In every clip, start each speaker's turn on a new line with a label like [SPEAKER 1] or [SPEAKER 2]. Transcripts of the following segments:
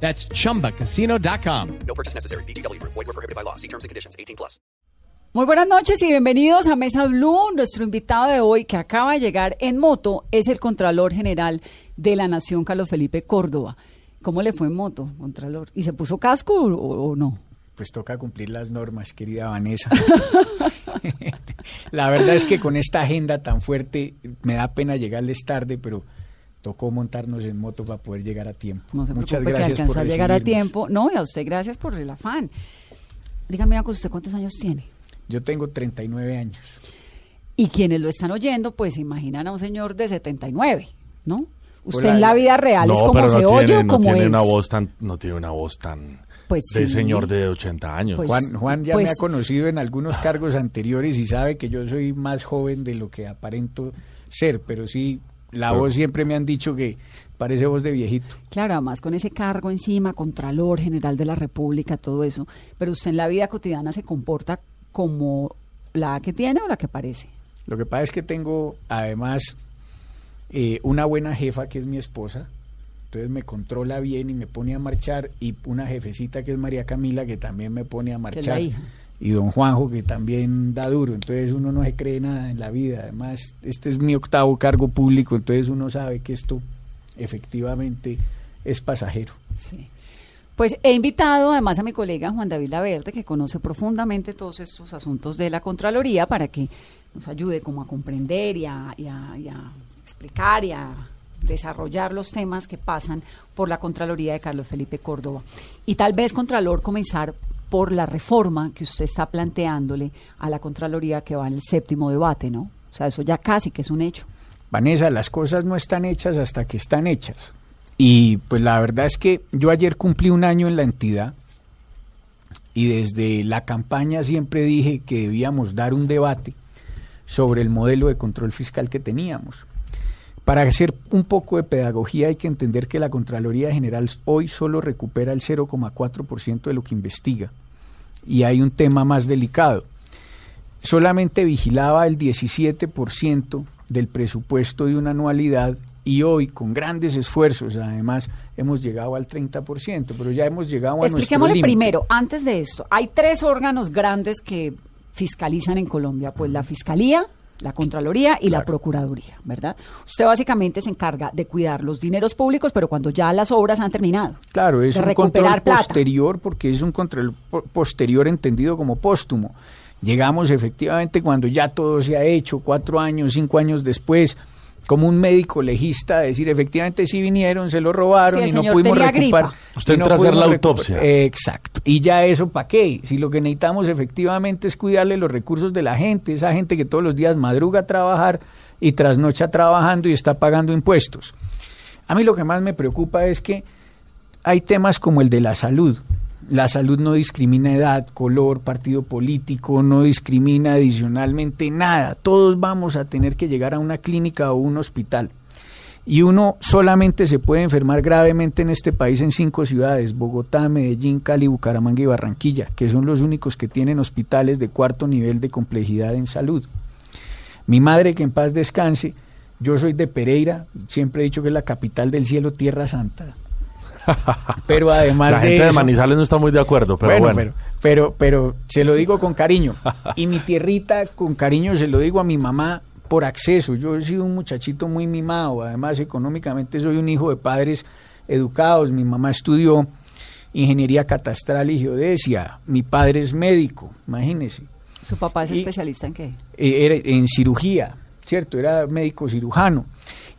[SPEAKER 1] That's chumbacasino.com.
[SPEAKER 2] No purchase necessary. BGW. Void were prohibited by law. See terms and conditions. 18 plus.
[SPEAKER 3] Muy buenas noches y bienvenidos a Mesa Blue. Nuestro invitado de hoy, que acaba de llegar en moto, es el Contralor General de la Nación, Carlos Felipe Córdoba. ¿Cómo le fue en moto, Contralor? ¿Y se puso casco o, o no?
[SPEAKER 4] Pues toca cumplir las normas, querida Vanessa. la verdad es que con esta agenda tan fuerte me da pena llegarles tarde, pero tocó montarnos en moto para poder llegar a tiempo.
[SPEAKER 3] No se
[SPEAKER 4] Muchas
[SPEAKER 3] preocupe,
[SPEAKER 4] gracias
[SPEAKER 3] que alcanzó
[SPEAKER 4] por
[SPEAKER 3] a llegar a tiempo. No, y a usted gracias por el afán. Dígame ¿usted cuántos años tiene?
[SPEAKER 4] Yo tengo 39 años.
[SPEAKER 3] Y quienes lo están oyendo, pues se imaginan a un señor de 79, ¿no? Usted
[SPEAKER 4] Hola.
[SPEAKER 3] en la vida real es como
[SPEAKER 5] pero
[SPEAKER 3] se
[SPEAKER 5] no
[SPEAKER 3] oye
[SPEAKER 5] tiene,
[SPEAKER 3] o
[SPEAKER 5] no
[SPEAKER 3] como
[SPEAKER 5] tiene
[SPEAKER 3] es.
[SPEAKER 5] una voz tan, no tiene una voz tan
[SPEAKER 3] Pues
[SPEAKER 5] de
[SPEAKER 3] sí.
[SPEAKER 5] señor de 80 años.
[SPEAKER 3] Pues-
[SPEAKER 4] Juan, Juan ya
[SPEAKER 3] pues-
[SPEAKER 4] me ha conocido en algunos cargos anteriores y sabe que yo soy más joven de lo que aparento ser, pero sí, la voz siempre me han dicho que parece voz de viejito.
[SPEAKER 3] Claro, además con ese cargo encima, Contralor General de la República, todo eso. Pero usted en la vida cotidiana se comporta como la que tiene o la que parece.
[SPEAKER 4] Lo que pasa es que tengo además eh, una buena jefa que es mi esposa, entonces me controla bien y me pone a marchar, y una jefecita que es María Camila que también me pone a
[SPEAKER 3] Que es la
[SPEAKER 4] marchar,
[SPEAKER 3] hija.
[SPEAKER 4] Y don Juanjo que también da duro, entonces uno no se cree nada en la vida, además este es mi octavo cargo público, entonces uno sabe que esto efectivamente es pasajero.
[SPEAKER 3] Sí. Pues he invitado además a mi colega Juan David Laverde, que conoce profundamente todos estos asuntos de la Contraloría, para que nos ayude como a comprender y a, y a- y a explicar y a desarrollar los temas que pasan por la Contraloría de Carlos Felipe Córdoba. Y tal vez, Contralor, comenzar por la reforma que usted está planteándole a la Contraloría que va en el séptimo debate, ¿no? O sea, eso ya casi que es un hecho.
[SPEAKER 4] Vanessa, las cosas no están hechas hasta que están hechas. Y pues la verdad es que yo ayer cumplí un año en la entidad y desde la campaña siempre dije que debíamos dar un debate sobre el modelo de control fiscal que teníamos. Para hacer un poco de pedagogía hay que entender que la Contraloría General hoy solo recupera el 0,4% de lo que investiga. Y hay un tema más delicado solamente vigilaba el 17% del presupuesto de una anualidad y hoy con grandes esfuerzos además hemos llegado al 30%, pero ya hemos llegado a nuestro
[SPEAKER 3] Expliquémosle primero, antes de esto, hay tres órganos grandes que fiscalizan en Colombia, pues la Fiscalía, la Contraloría y la. Procuraduría, ¿verdad? Usted básicamente se encarga de cuidar los dineros públicos, pero cuando ya las obras han terminado.
[SPEAKER 4] Claro, es
[SPEAKER 3] de
[SPEAKER 4] un
[SPEAKER 3] recuperar
[SPEAKER 4] control
[SPEAKER 3] plata.
[SPEAKER 4] posterior porque es un control po- posterior entendido como póstumo. Llegamos efectivamente cuando ya todo se ha hecho, cuatro años, cinco años después, como un médico legista, decir efectivamente sí vinieron, se lo robaron
[SPEAKER 3] Sí,
[SPEAKER 4] y no pudimos recuperar.
[SPEAKER 3] gripa.
[SPEAKER 5] Usted
[SPEAKER 4] no
[SPEAKER 5] entra a hacer la autopsia.
[SPEAKER 4] Eh, exacto. Y ya eso para qué? Si lo que necesitamos efectivamente es cuidarle los recursos de la gente, esa gente que todos los días madruga a trabajar y trasnocha trabajando y está pagando impuestos. A mí lo que más me preocupa es que hay temas como el de la salud. La salud no discrimina edad, color, partido político, no discrimina adicionalmente nada. Todos vamos a tener que llegar a una clínica o un hospital. Y uno solamente se puede enfermar gravemente en este país en cinco ciudades, Bogotá, Medellín, Cali, Bucaramanga y Barranquilla, que son los únicos que tienen hospitales de cuarto nivel de complejidad en salud. Mi madre, que en paz descanse, yo soy de Pereira, siempre he dicho que es la capital del cielo, Tierra Santa. Pero además
[SPEAKER 5] La
[SPEAKER 4] de
[SPEAKER 5] gente de Manizales no está muy de acuerdo, pero bueno.
[SPEAKER 4] Pero, pero, pero se lo digo con cariño. Y mi tierrita, con cariño, se lo digo a mi mamá por acceso. Yo he sido un muchachito muy mimado. Además, económicamente soy un hijo de padres educados. Mi mamá estudió ingeniería catastral y geodesia. Mi padre es médico, imagínese.
[SPEAKER 3] ¿Su papá es
[SPEAKER 4] Y-
[SPEAKER 3] especialista en qué?
[SPEAKER 4] Eh, era en cirugía, ¿cierto? Era médico cirujano.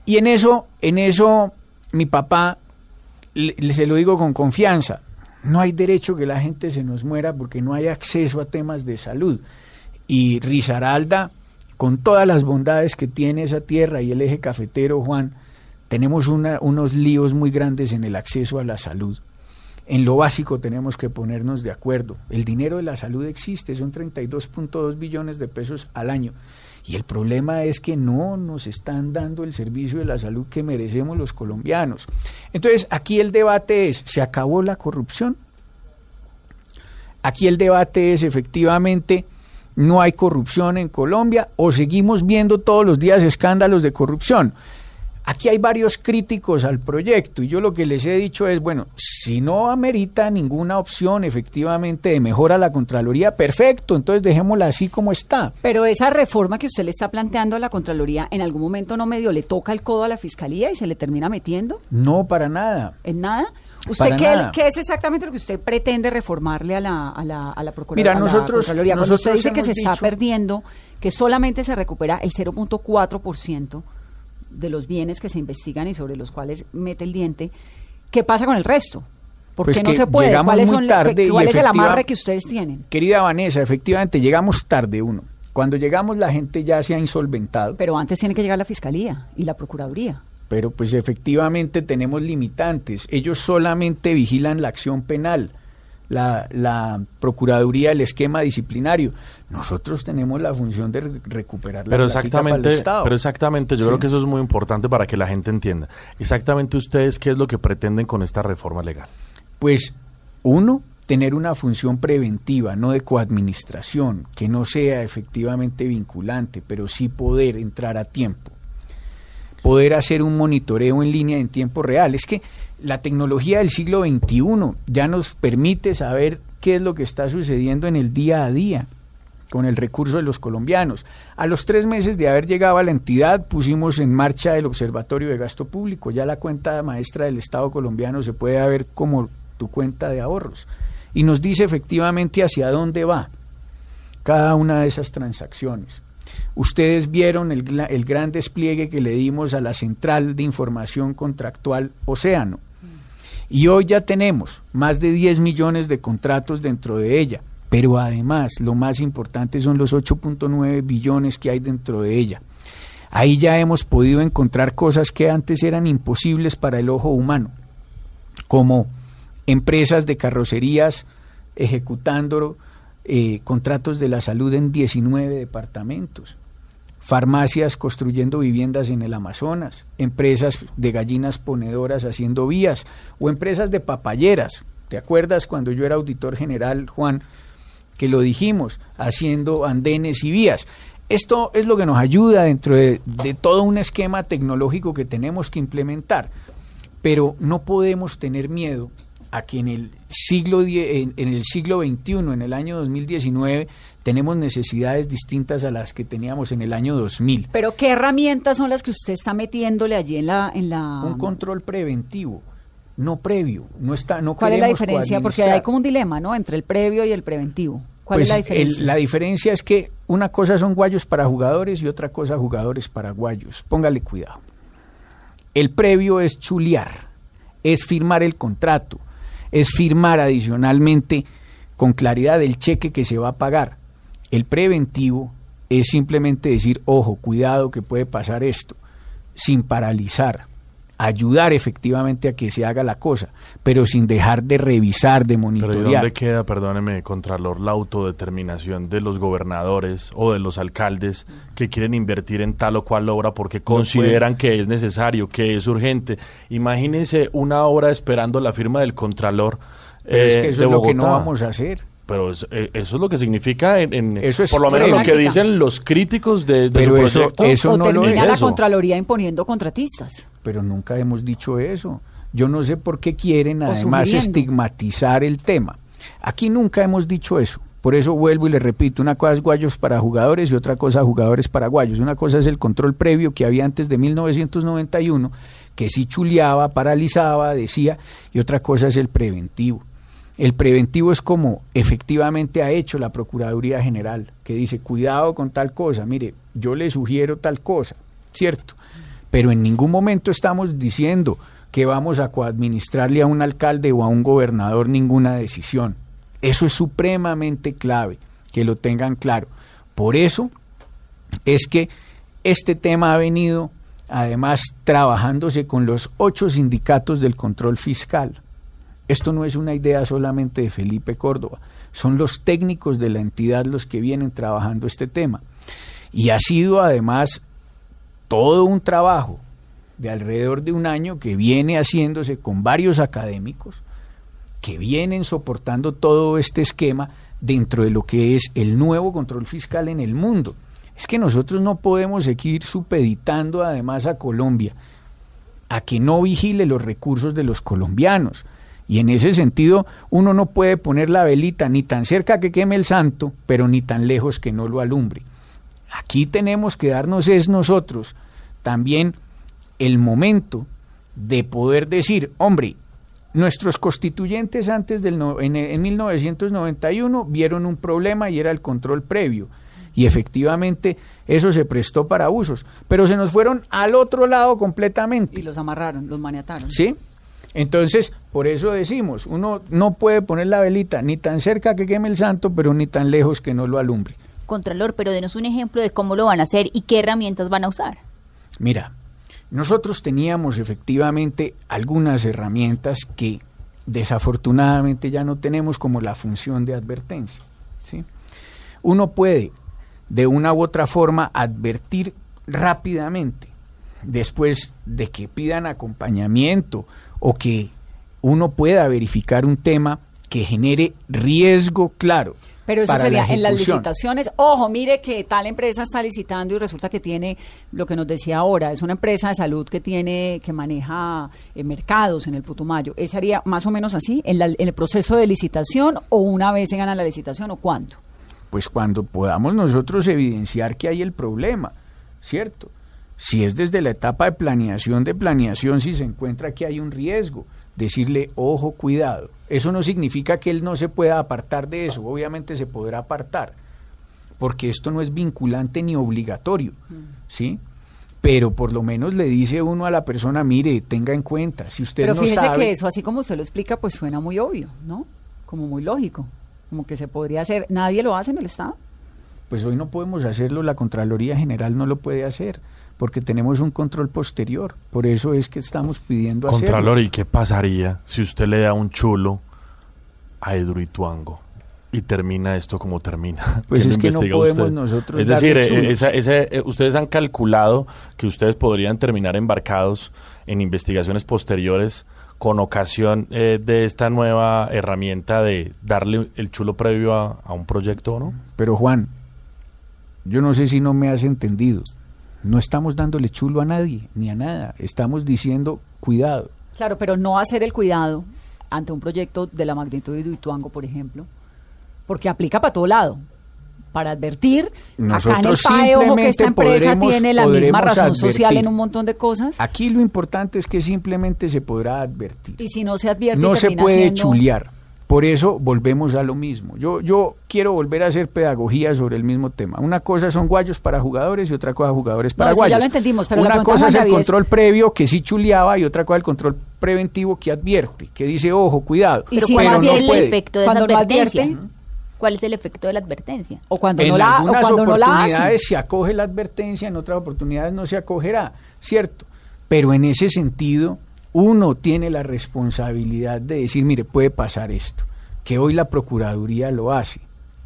[SPEAKER 4] Y en eso, en eso, mi papá, le- se lo digo con confianza, no hay derecho que la gente se nos muera porque no hay acceso a temas de salud. Y Risaralda, con todas las bondades que tiene esa tierra y el eje cafetero, Juan, tenemos una- unos líos muy grandes en el acceso a la salud. En lo básico tenemos que ponernos de acuerdo. El dinero de la salud existe, son 32.2 billones de pesos al año. Y el problema es que no nos están dando el servicio de la salud que merecemos los colombianos. Entonces, aquí el debate es, ¿se acabó la corrupción? Aquí el debate es efectivamente, ¿no hay corrupción en Colombia o seguimos viendo todos los días escándalos de corrupción? Aquí hay varios críticos al proyecto y yo lo que les he dicho es, bueno, si no amerita ninguna opción efectivamente de mejora a la Contraloría, perfecto, entonces dejémosla así como está.
[SPEAKER 3] Pero esa reforma que usted le está planteando a la Contraloría, ¿en algún momento no medio le toca el codo a la Fiscalía y se le termina metiendo?
[SPEAKER 4] No, para nada.
[SPEAKER 3] ¿En nada? ¿Usted qué, qué, es exactamente lo que usted pretende reformarle a la, a la, a la Procuraduría?
[SPEAKER 4] Mira, nosotros,
[SPEAKER 3] Contraloría? Cuando usted dice que se está perdiendo, que solamente se recupera el 0.4%, de los bienes que se investigan y sobre los cuales mete el diente, ¿qué pasa con el resto? ¿Por
[SPEAKER 4] pues
[SPEAKER 3] qué no se puede? ¿Cuál, es el amarre que ustedes tienen?
[SPEAKER 4] Querida Vanessa, efectivamente llegamos tarde uno. Cuando llegamos la gente ya se ha insolventado.
[SPEAKER 3] Pero antes tiene que llegar la Fiscalía y la Procuraduría.
[SPEAKER 4] Pero pues efectivamente tenemos limitantes. Ellos solamente vigilan la acción penal la, la Procuraduría el esquema disciplinario. Nosotros tenemos la función de recuperar la
[SPEAKER 5] pero exactamente, Pero exactamente, yo creo que eso es muy importante para que la gente entienda. Exactamente ustedes, ¿qué es lo que pretenden con esta reforma legal?
[SPEAKER 4] Pues, uno, tener una función preventiva, no de coadministración, que no sea efectivamente vinculante, pero sí poder entrar a tiempo poder hacer un monitoreo en línea en tiempo real. Es que la tecnología del siglo XXI ya nos permite saber qué es lo que está sucediendo en el día a día con el recurso de los colombianos. A los tres meses de haber llegado a la entidad pusimos en marcha el Observatorio de Gasto Público. Ya la cuenta maestra del Estado colombiano se puede ver como tu cuenta de ahorros. Y nos dice efectivamente hacia dónde va cada una de esas transacciones. Ustedes vieron el, el, gran despliegue que le dimos a la Central de Información Contractual Océano. Y hoy ya tenemos más de 10 millones de contratos dentro de ella. Pero además, lo más importante son los 8.9 billones que hay dentro de ella. Ahí ya hemos podido encontrar cosas que antes eran imposibles para el ojo humano, como empresas de carrocerías ejecutando eh, contratos de la salud en 19 departamentos, farmacias construyendo viviendas en el Amazonas, empresas de gallinas ponedoras haciendo vías o empresas de papayeras. ¿Te acuerdas cuando yo era auditor general, Juan, que lo dijimos, haciendo andenes y vías? Esto es lo que nos ayuda dentro de, de todo un esquema tecnológico que tenemos que implementar, pero no podemos tener miedo a que en el siglo en, el siglo XXI, en el año 2019, tenemos necesidades distintas a las que teníamos en el año 2000.
[SPEAKER 3] Pero ¿qué herramientas son las que usted está metiéndole allí en la en la
[SPEAKER 4] un control preventivo, no previo, no está no
[SPEAKER 3] ¿Cuál es la diferencia? Porque hay como un dilema, ¿no? Entre el previo y el preventivo. ¿Cuál es
[SPEAKER 4] pues
[SPEAKER 3] la diferencia?
[SPEAKER 4] la diferencia es que una cosa son guayos para jugadores y otra cosa jugadores para guayos. Póngale cuidado. El previo es chulear, es firmar el contrato, es firmar adicionalmente con claridad el cheque que se va a pagar. El preventivo es simplemente decir, ojo, cuidado que puede pasar esto, sin paralizar, ayudar efectivamente a que se haga la cosa, pero sin dejar de revisar, de monitorear.
[SPEAKER 5] Pero dónde queda, perdóneme, Contralor, la autodeterminación de los gobernadores o de los alcaldes que quieren invertir en tal o cual obra porque consideran que es necesario, que es urgente? Imagínense una obra esperando la firma del Contralor.
[SPEAKER 4] Pero es que eso es lo que no vamos a hacer
[SPEAKER 5] pero eh, eso, es lo que significa en, eso por lo menos lo que dicen los críticos de, de su proyecto.
[SPEAKER 3] Eso, o no termina la Contraloría imponiendo contratistas
[SPEAKER 4] pero nunca hemos dicho eso. Yo no sé por qué quieren además estigmatizar el tema. Aquí nunca hemos dicho eso. Por eso vuelvo y le repito, una cosa es guayos para jugadores y otra cosa jugadores para guayos. Una cosa es el control previo que había antes de 1991, que sí chuleaba, paralizaba, decía, y otra cosa es el preventivo. El preventivo es como efectivamente ha hecho la Procuraduría General, que dice, cuidado con tal cosa, mire, yo le sugiero tal cosa, ¿cierto? pero en ningún momento estamos diciendo que vamos a coadministrarle a un alcalde o a un gobernador ninguna decisión. Eso es supremamente clave, que lo tengan claro. Por eso es que este tema ha venido además trabajándose con los ocho sindicatos del control fiscal. Esto no es una idea solamente de Felipe Córdoba, son los técnicos de la entidad los que vienen trabajando este tema. Y ha sido además todo un trabajo de alrededor de un año que viene haciéndose con varios académicos que vienen soportando todo este esquema dentro de lo que es el nuevo control fiscal en el mundo. Es que nosotros no podemos seguir supeditando además a Colombia a que no vigile los recursos de los colombianos. Y en ese sentido, uno no puede poner la velita ni tan cerca que queme el santo, pero ni tan lejos que no lo alumbre. Aquí tenemos que darnos es nosotros también el momento de poder decir, hombre, nuestros constituyentes antes del en, en 1991 vieron un problema y era el control previo. Y efectivamente eso se prestó para usos, pero se nos fueron al otro lado completamente.
[SPEAKER 3] Y los amarraron, los maniataron.
[SPEAKER 4] ¿Sí? Entonces, por eso decimos, uno no puede poner la velita ni tan cerca que queme el santo, pero ni tan lejos que no lo alumbre.
[SPEAKER 6] Contralor, pero denos un ejemplo de cómo lo van a hacer y qué herramientas van a usar.
[SPEAKER 4] Mira, nosotros teníamos efectivamente algunas herramientas que desafortunadamente ya no tenemos como la función de advertencia. ¿sí? Uno puede de una u otra forma advertir rápidamente después de que pidan acompañamiento o que uno pueda verificar un tema que genere riesgo claro.
[SPEAKER 3] Pero eso sería
[SPEAKER 4] la
[SPEAKER 3] en las licitaciones. Ojo, mire que tal empresa está licitando y resulta que tiene lo que nos decía ahora, es una empresa de salud que tiene que maneja eh, mercados en el Putumayo. ¿Ese haría más o menos así en, la- en el proceso de licitación o una vez se gana la licitación o cuándo?
[SPEAKER 4] Pues cuando podamos nosotros evidenciar que hay el problema, ¿cierto? Si es desde la etapa de planeación de planeación, si se encuentra que hay un riesgo, decirle, ojo, cuidado. Eso no significa que él no se pueda apartar de eso, obviamente se podrá apartar, porque esto no es vinculante ni obligatorio, ¿sí? Pero por lo menos le dice uno a la persona, mire, tenga en cuenta, si usted
[SPEAKER 3] Pero
[SPEAKER 4] no
[SPEAKER 3] fíjese
[SPEAKER 4] sabe...
[SPEAKER 3] que eso, así como usted lo explica, pues suena muy obvio, ¿no? Como muy lógico, como que se podría hacer. ¿Nadie lo hace en el Estado?
[SPEAKER 4] Pues hoy no podemos hacerlo, la Contraloría General no lo puede hacer, porque tenemos un control posterior. Por eso es que estamos pidiendo
[SPEAKER 5] Contralor,
[SPEAKER 4] hacerlo.
[SPEAKER 5] ¿y qué pasaría si usted le da un chulo a Edruituango y termina esto como termina?
[SPEAKER 4] Pues
[SPEAKER 5] ¿Quién
[SPEAKER 4] es que no podemos
[SPEAKER 5] usted?
[SPEAKER 4] nosotros
[SPEAKER 5] Es decir, eh,
[SPEAKER 4] chulos.
[SPEAKER 5] esa- ese, eh, ustedes han calculado que ustedes podrían terminar embarcados en investigaciones posteriores con ocasión eh, de esta nueva herramienta de darle el chulo previo a, a un proyecto o no?
[SPEAKER 4] Pero Juan, yo no sé si no me has entendido. No estamos dándole chulo a nadie, ni a nada. Estamos diciendo, cuidado.
[SPEAKER 3] Claro, pero no hacer el cuidado ante un proyecto de la magnitud de Duituango, por ejemplo, porque aplica para todo lado. Para advertir, acá en el
[SPEAKER 4] Nosotros
[SPEAKER 3] PAE, ojo que esta empresa
[SPEAKER 4] podremos-
[SPEAKER 3] tiene la misma razón social en un montón de cosas,
[SPEAKER 4] Aquí lo importante es que simplemente se podrá advertir.
[SPEAKER 3] y si no se advierte,
[SPEAKER 4] no se puede chulear. Por eso volvemos a lo mismo. Yo, yo quiero volver a hacer pedagogía sobre el mismo tema. Una cosa son guayos para jugadores y otra cosa jugadores para
[SPEAKER 3] eso ya
[SPEAKER 4] guayos.
[SPEAKER 3] lo entendimos, pero
[SPEAKER 4] Una cosa es el
[SPEAKER 3] es-
[SPEAKER 4] control previo que sí chuleaba y otra cosa el control preventivo que advierte, que dice, ojo, cuidado.
[SPEAKER 3] Y
[SPEAKER 6] Pero
[SPEAKER 3] si
[SPEAKER 6] ¿cuál
[SPEAKER 3] no
[SPEAKER 6] el
[SPEAKER 4] puede.
[SPEAKER 6] efecto de esa
[SPEAKER 3] no
[SPEAKER 6] advertencia?
[SPEAKER 3] advierte.
[SPEAKER 6] ¿Cuál es el efecto de la advertencia?
[SPEAKER 3] o cuando
[SPEAKER 4] en
[SPEAKER 3] no la, o
[SPEAKER 4] algunas
[SPEAKER 3] cuando no la hace.
[SPEAKER 4] oportunidades se acoge la advertencia, en otras oportunidades no se acogerá, ¿cierto? Pero en ese sentido, uno tiene la responsabilidad de decir, mire, puede pasar esto, que hoy la Procuraduría lo hace,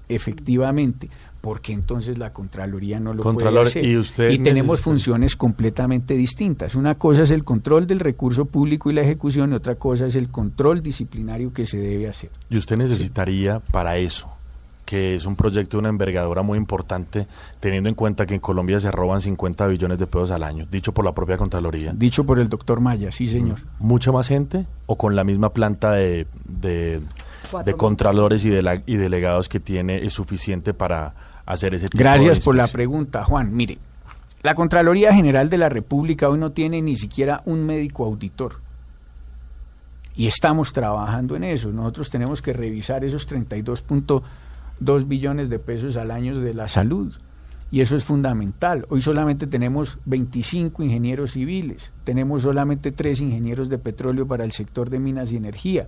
[SPEAKER 4] efectivamente, porque entonces la Contraloría no lo
[SPEAKER 5] Contralor,
[SPEAKER 4] puede hacer.
[SPEAKER 5] y usted
[SPEAKER 4] tenemos
[SPEAKER 5] necesita-
[SPEAKER 4] funciones completamente distintas. Una cosa es el control del recurso público y la ejecución, y otra cosa es el control disciplinario que se debe hacer.
[SPEAKER 5] Y usted necesitaría para eso, que es un proyecto de una envergadura muy importante, teniendo en cuenta que en Colombia se roban 50 billones de pesos al año, dicho por la propia Contraloría.
[SPEAKER 4] Dicho por el doctor Maya, sí señor.
[SPEAKER 5] ¿Mucha más gente o con la misma planta de, de, contralores y, de y delegados que tiene es suficiente para hacer ese tipo de
[SPEAKER 4] Gracias por la pregunta, Juan. Mire, la Contraloría General de la República hoy no tiene ni siquiera un médico auditor. Y estamos trabajando en eso. Nosotros tenemos que revisar esos 32.2 billones de pesos al año de la salud. Y eso es fundamental. Hoy solamente tenemos 25 ingenieros civiles, tenemos solamente 3 ingenieros de petróleo para el sector de minas y energía.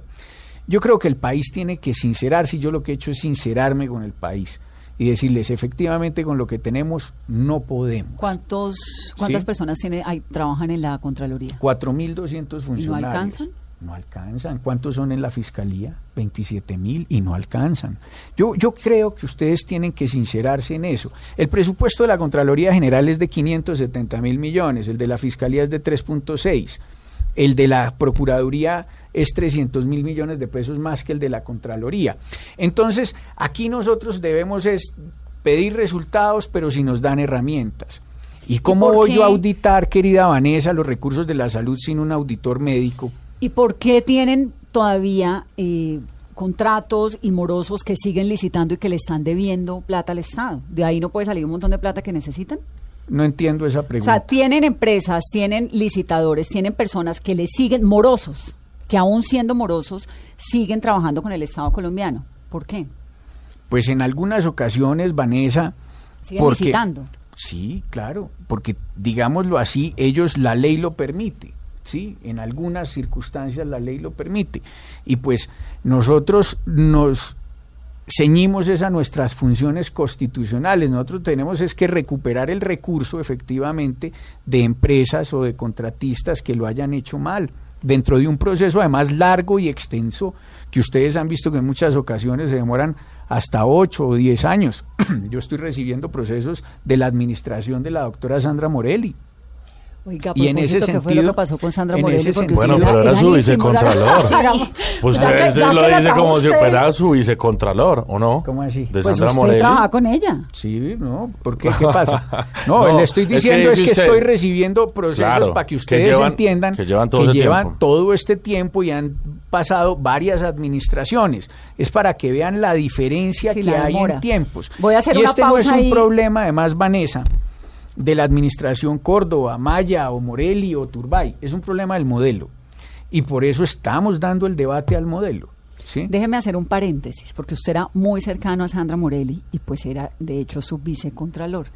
[SPEAKER 4] Yo creo que el país tiene que sincerarse y yo lo que he hecho es sincerarme con el país y decirles efectivamente con lo que tenemos no podemos.
[SPEAKER 3] ¿Cuántos, ¿Cuántas
[SPEAKER 4] Sí.
[SPEAKER 3] personas tiene, hay, trabajan en la Contraloría?
[SPEAKER 4] 4.200 funcionarios.
[SPEAKER 3] alcanzan?
[SPEAKER 4] No alcanzan. ¿Cuántos son en la fiscalía? 27 mil y no alcanzan. Yo, yo creo que ustedes tienen que sincerarse en eso. El presupuesto de la Contraloría General es de 570 mil millones, el de la fiscalía es de 3.6, el de la Procuraduría es 300 mil millones de pesos más que el de la Contraloría. Entonces, aquí nosotros debemos es pedir resultados, pero si nos dan herramientas. ¿Y cómo voy
[SPEAKER 3] qué?
[SPEAKER 4] yo a auditar, querida Vanessa, los recursos de la salud sin un auditor médico?
[SPEAKER 3] ¿Y por qué tienen todavía eh, contratos y morosos que siguen licitando y que le están debiendo plata al Estado? ¿De ahí no puede salir un montón de plata que necesitan?
[SPEAKER 4] No entiendo esa
[SPEAKER 3] O
[SPEAKER 4] pregunta.
[SPEAKER 3] sea, tienen empresas, tienen licitadores, tienen personas que le siguen morosos, que aún siendo morosos, siguen trabajando con el Estado colombiano. ¿Por qué?
[SPEAKER 4] Pues en algunas ocasiones, Vanessa,
[SPEAKER 3] Siguen
[SPEAKER 4] porque
[SPEAKER 3] licitando.
[SPEAKER 4] sí, claro, porque digámoslo así, ellos la ley lo permite, sí, en algunas circunstancias la ley lo permite y pues nosotros nos ceñimos a nuestras funciones constitucionales. Nosotros tenemos es que recuperar el recurso efectivamente de empresas o de contratistas que lo hayan hecho mal dentro de un proceso además largo y extenso que ustedes han visto que en muchas ocasiones se demoran hasta 8 o 10 años. Yo estoy recibiendo procesos de la administración de la doctora Sandra Morelli.
[SPEAKER 3] Oiga,
[SPEAKER 4] Y en ese
[SPEAKER 3] ¿qué fue
[SPEAKER 4] sentido-
[SPEAKER 3] lo que pasó con Sandra
[SPEAKER 4] en
[SPEAKER 3] Morelli?
[SPEAKER 4] ese
[SPEAKER 3] Porque
[SPEAKER 4] sentido-
[SPEAKER 3] usted
[SPEAKER 5] Bueno, pero era su vicecontralor. Pues
[SPEAKER 3] Ya
[SPEAKER 5] usted
[SPEAKER 3] que-
[SPEAKER 5] se
[SPEAKER 3] ya
[SPEAKER 5] lo dice como si fuera su vicecontralor, ¿o no?
[SPEAKER 4] ¿Cómo así?
[SPEAKER 5] De
[SPEAKER 3] Pues
[SPEAKER 5] Sandra
[SPEAKER 3] usted
[SPEAKER 5] Morelli.
[SPEAKER 3] con ella.
[SPEAKER 4] Sí, no, ¿por qué? ¿Qué pasa? No,
[SPEAKER 5] No,
[SPEAKER 4] le estoy
[SPEAKER 5] es que
[SPEAKER 4] diciendo es que, estoy recibiendo procesos
[SPEAKER 5] Claro,
[SPEAKER 4] para que
[SPEAKER 5] que
[SPEAKER 4] ustedes
[SPEAKER 5] llevan-
[SPEAKER 4] entiendan
[SPEAKER 5] que llevan todo ese
[SPEAKER 4] llevan
[SPEAKER 5] tiempo.
[SPEAKER 4] todo este tiempo y han pasado varias administraciones. Es para que vean la diferencia
[SPEAKER 3] Sí,
[SPEAKER 4] que
[SPEAKER 3] la
[SPEAKER 4] hay
[SPEAKER 3] demora.
[SPEAKER 4] en tiempos.
[SPEAKER 3] Voy a hacer
[SPEAKER 4] y
[SPEAKER 3] una
[SPEAKER 4] este no es un
[SPEAKER 3] ahí.
[SPEAKER 4] problema, además, Vanessa, de la administración Córdoba, Maya o Morelli o Turbay. Es un problema del modelo. Y por eso estamos dando el debate al modelo. ¿sí?
[SPEAKER 3] Déjeme hacer un paréntesis, porque usted era muy cercano a Sandra Morelli y pues era, de hecho, su vicecontralor.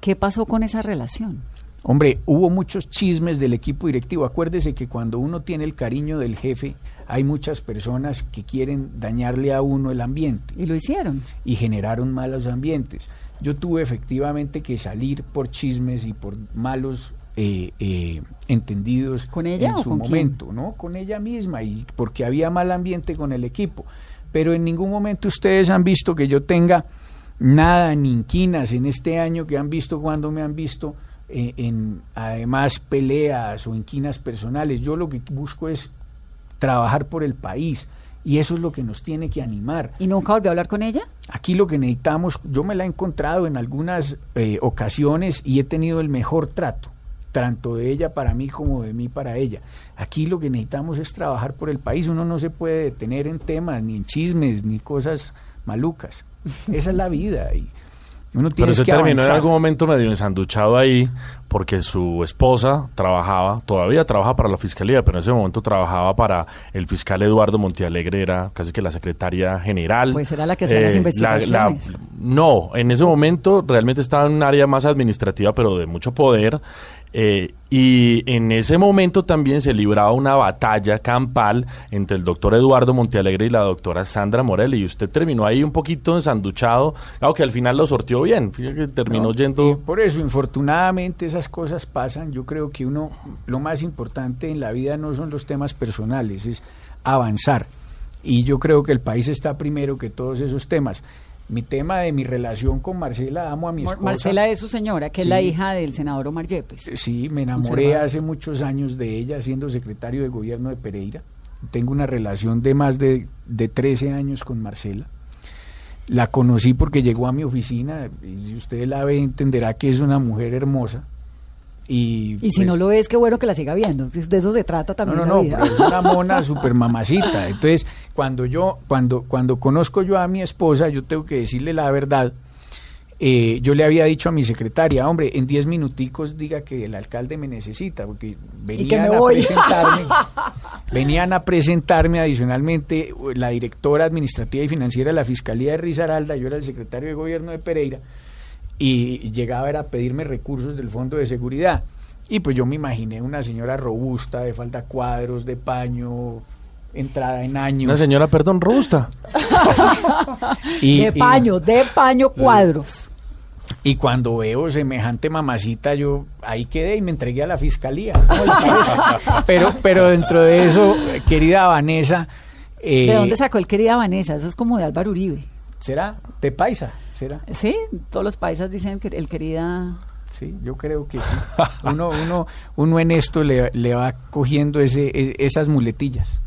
[SPEAKER 3] ¿Qué pasó con esa relación?
[SPEAKER 4] Hombre, hubo muchos chismes del equipo directivo. Acuérdese que cuando uno tiene el cariño del jefe, hay muchas personas que quieren dañarle a uno el ambiente
[SPEAKER 3] Y lo hicieron.
[SPEAKER 4] y generaron malos ambientes. Yo tuve efectivamente que salir por chismes y por malos eh, eh, entendidos
[SPEAKER 3] ¿Con ella
[SPEAKER 4] en
[SPEAKER 3] o
[SPEAKER 4] su
[SPEAKER 3] con quién?
[SPEAKER 4] momento, ¿no? Con ella misma y porque había mal ambiente con el equipo. Pero en ningún momento ustedes han visto que yo tenga nada ni inquinas en este año que han visto cuando me han visto eh, en además peleas o inquinas personales. Yo lo que busco es trabajar por el país y eso es lo que nos tiene que animar.
[SPEAKER 3] ¿Y nunca volvió a hablar con ella?
[SPEAKER 4] Aquí lo que necesitamos, yo me la he encontrado en algunas eh, ocasiones y he tenido el mejor trato, tanto de ella para mí como de mí para ella. Aquí lo que necesitamos es trabajar por el país, uno no se puede detener en temas, ni en chismes, ni cosas malucas. Esa es la vida y uno tiene
[SPEAKER 5] Pero se
[SPEAKER 4] que
[SPEAKER 5] terminó en algún momento medio ensanduchado ahí porque su esposa trabajaba, todavía trabaja para la fiscalía, pero en ese momento trabajaba para el fiscal Eduardo Montealegre, era casi que la secretaria general. Eh,
[SPEAKER 3] Pues era la que hacía las
[SPEAKER 5] la-
[SPEAKER 3] investigaciones.
[SPEAKER 5] no, en ese momento realmente estaba en un área más administrativa, pero de mucho poder. Eh, y en ese momento también se libraba una batalla campal entre el doctor Eduardo Montealegre y la doctora Sandra Morelli. Y usted terminó ahí un poquito ensanduchado, claro que al final lo sortió bien, fíjate que terminó
[SPEAKER 4] No, y
[SPEAKER 5] yendo...
[SPEAKER 4] por eso, infortunadamente, esas cosas pasan. Yo creo que uno, lo más importante en la vida no son los temas personales, es avanzar. Y yo creo que el país está primero que todos esos temas. Mi tema de mi relación con Marcela, amo a mi esposa.
[SPEAKER 3] Marcela es su señora, que es la hija del senador Omar Yepes.
[SPEAKER 4] Sí, me enamoré hace muchos años de ella siendo secretario de gobierno de Pereira. Tengo una relación de más de, de 13 años con Marcela. La conocí porque llegó a mi oficina y si usted la ve entenderá que es una mujer hermosa. Y,
[SPEAKER 3] Y si
[SPEAKER 4] pues,
[SPEAKER 3] no lo es, qué bueno que la siga viendo. De eso se trata
[SPEAKER 4] no,
[SPEAKER 3] también
[SPEAKER 4] no,
[SPEAKER 3] la
[SPEAKER 4] no,
[SPEAKER 3] vida.
[SPEAKER 4] pero es una mona super mamacita. Entonces, cuando yo, cuando, cuando conozco yo a mi esposa, yo tengo que decirle la verdad. Eh, yo le había dicho a mi secretaria, hombre, en 10 minuticos diga que el alcalde me necesita, porque venían a presentarme, venían a presentarme adicionalmente la directora administrativa y financiera de la Fiscalía de Risaralda, yo era el secretario de gobierno de Pereira, y llegaba era a pedirme recursos del Fondo de Seguridad. Y pues yo me imaginé una señora robusta, de falda cuadros, de paño, entrada en años.
[SPEAKER 5] Una señora, perdón, robusta.
[SPEAKER 4] y-
[SPEAKER 3] de
[SPEAKER 4] y-
[SPEAKER 3] paño, de paño cuadros.
[SPEAKER 4] Y cuando veo semejante mamacita, yo ahí quedé y me entregué a la fiscalía. Pero, pero dentro de eso, querida Vanessa, eh,
[SPEAKER 3] ¿De dónde sacó el querida Vanessa? Eso es como de Álvaro Uribe.
[SPEAKER 4] ¿será? ¿De paisa? ¿Será?
[SPEAKER 3] Sí, todos los paisas dicen que el querida...
[SPEAKER 4] Sí, yo creo que sí. Uno, uno, uno en esto le, le va cogiendo ese, e- esas muletillas.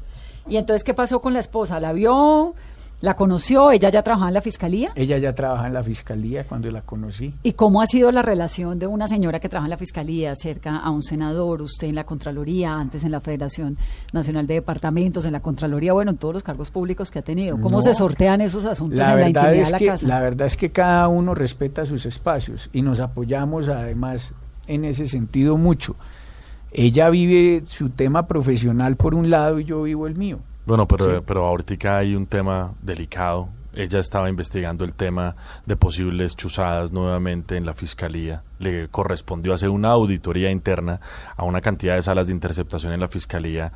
[SPEAKER 3] ¿Y entonces qué pasó con la esposa? ¿La vio? ¿La conoció? ¿Ella ya trabajaba en la fiscalía?
[SPEAKER 4] Ella ya trabaja en la fiscalía cuando la conocí.
[SPEAKER 3] ¿Y cómo ha sido la relación de una señora que trabaja en la fiscalía cerca a un senador, usted en la Contraloría, antes en la Federación Nacional de Departamentos, en la Contraloría, bueno, en todos los cargos públicos que ha tenido? ¿Cómo
[SPEAKER 4] No.
[SPEAKER 3] se sortean esos asuntos
[SPEAKER 4] La
[SPEAKER 3] en la
[SPEAKER 4] verdad,
[SPEAKER 3] intimidad
[SPEAKER 4] es
[SPEAKER 3] de la
[SPEAKER 4] que,
[SPEAKER 3] casa?
[SPEAKER 4] la verdad es que cada uno respeta sus espacios y nos apoyamos además en ese sentido mucho. Ella vive su tema profesional por un lado y yo vivo el mío.
[SPEAKER 5] Bueno, pero,
[SPEAKER 4] Sí.
[SPEAKER 5] pero ahorita hay un tema delicado. Ella estaba investigando el tema de posibles chuzadas nuevamente en la fiscalía. Le correspondió hacer una auditoría interna a una cantidad de salas de interceptación en la fiscalía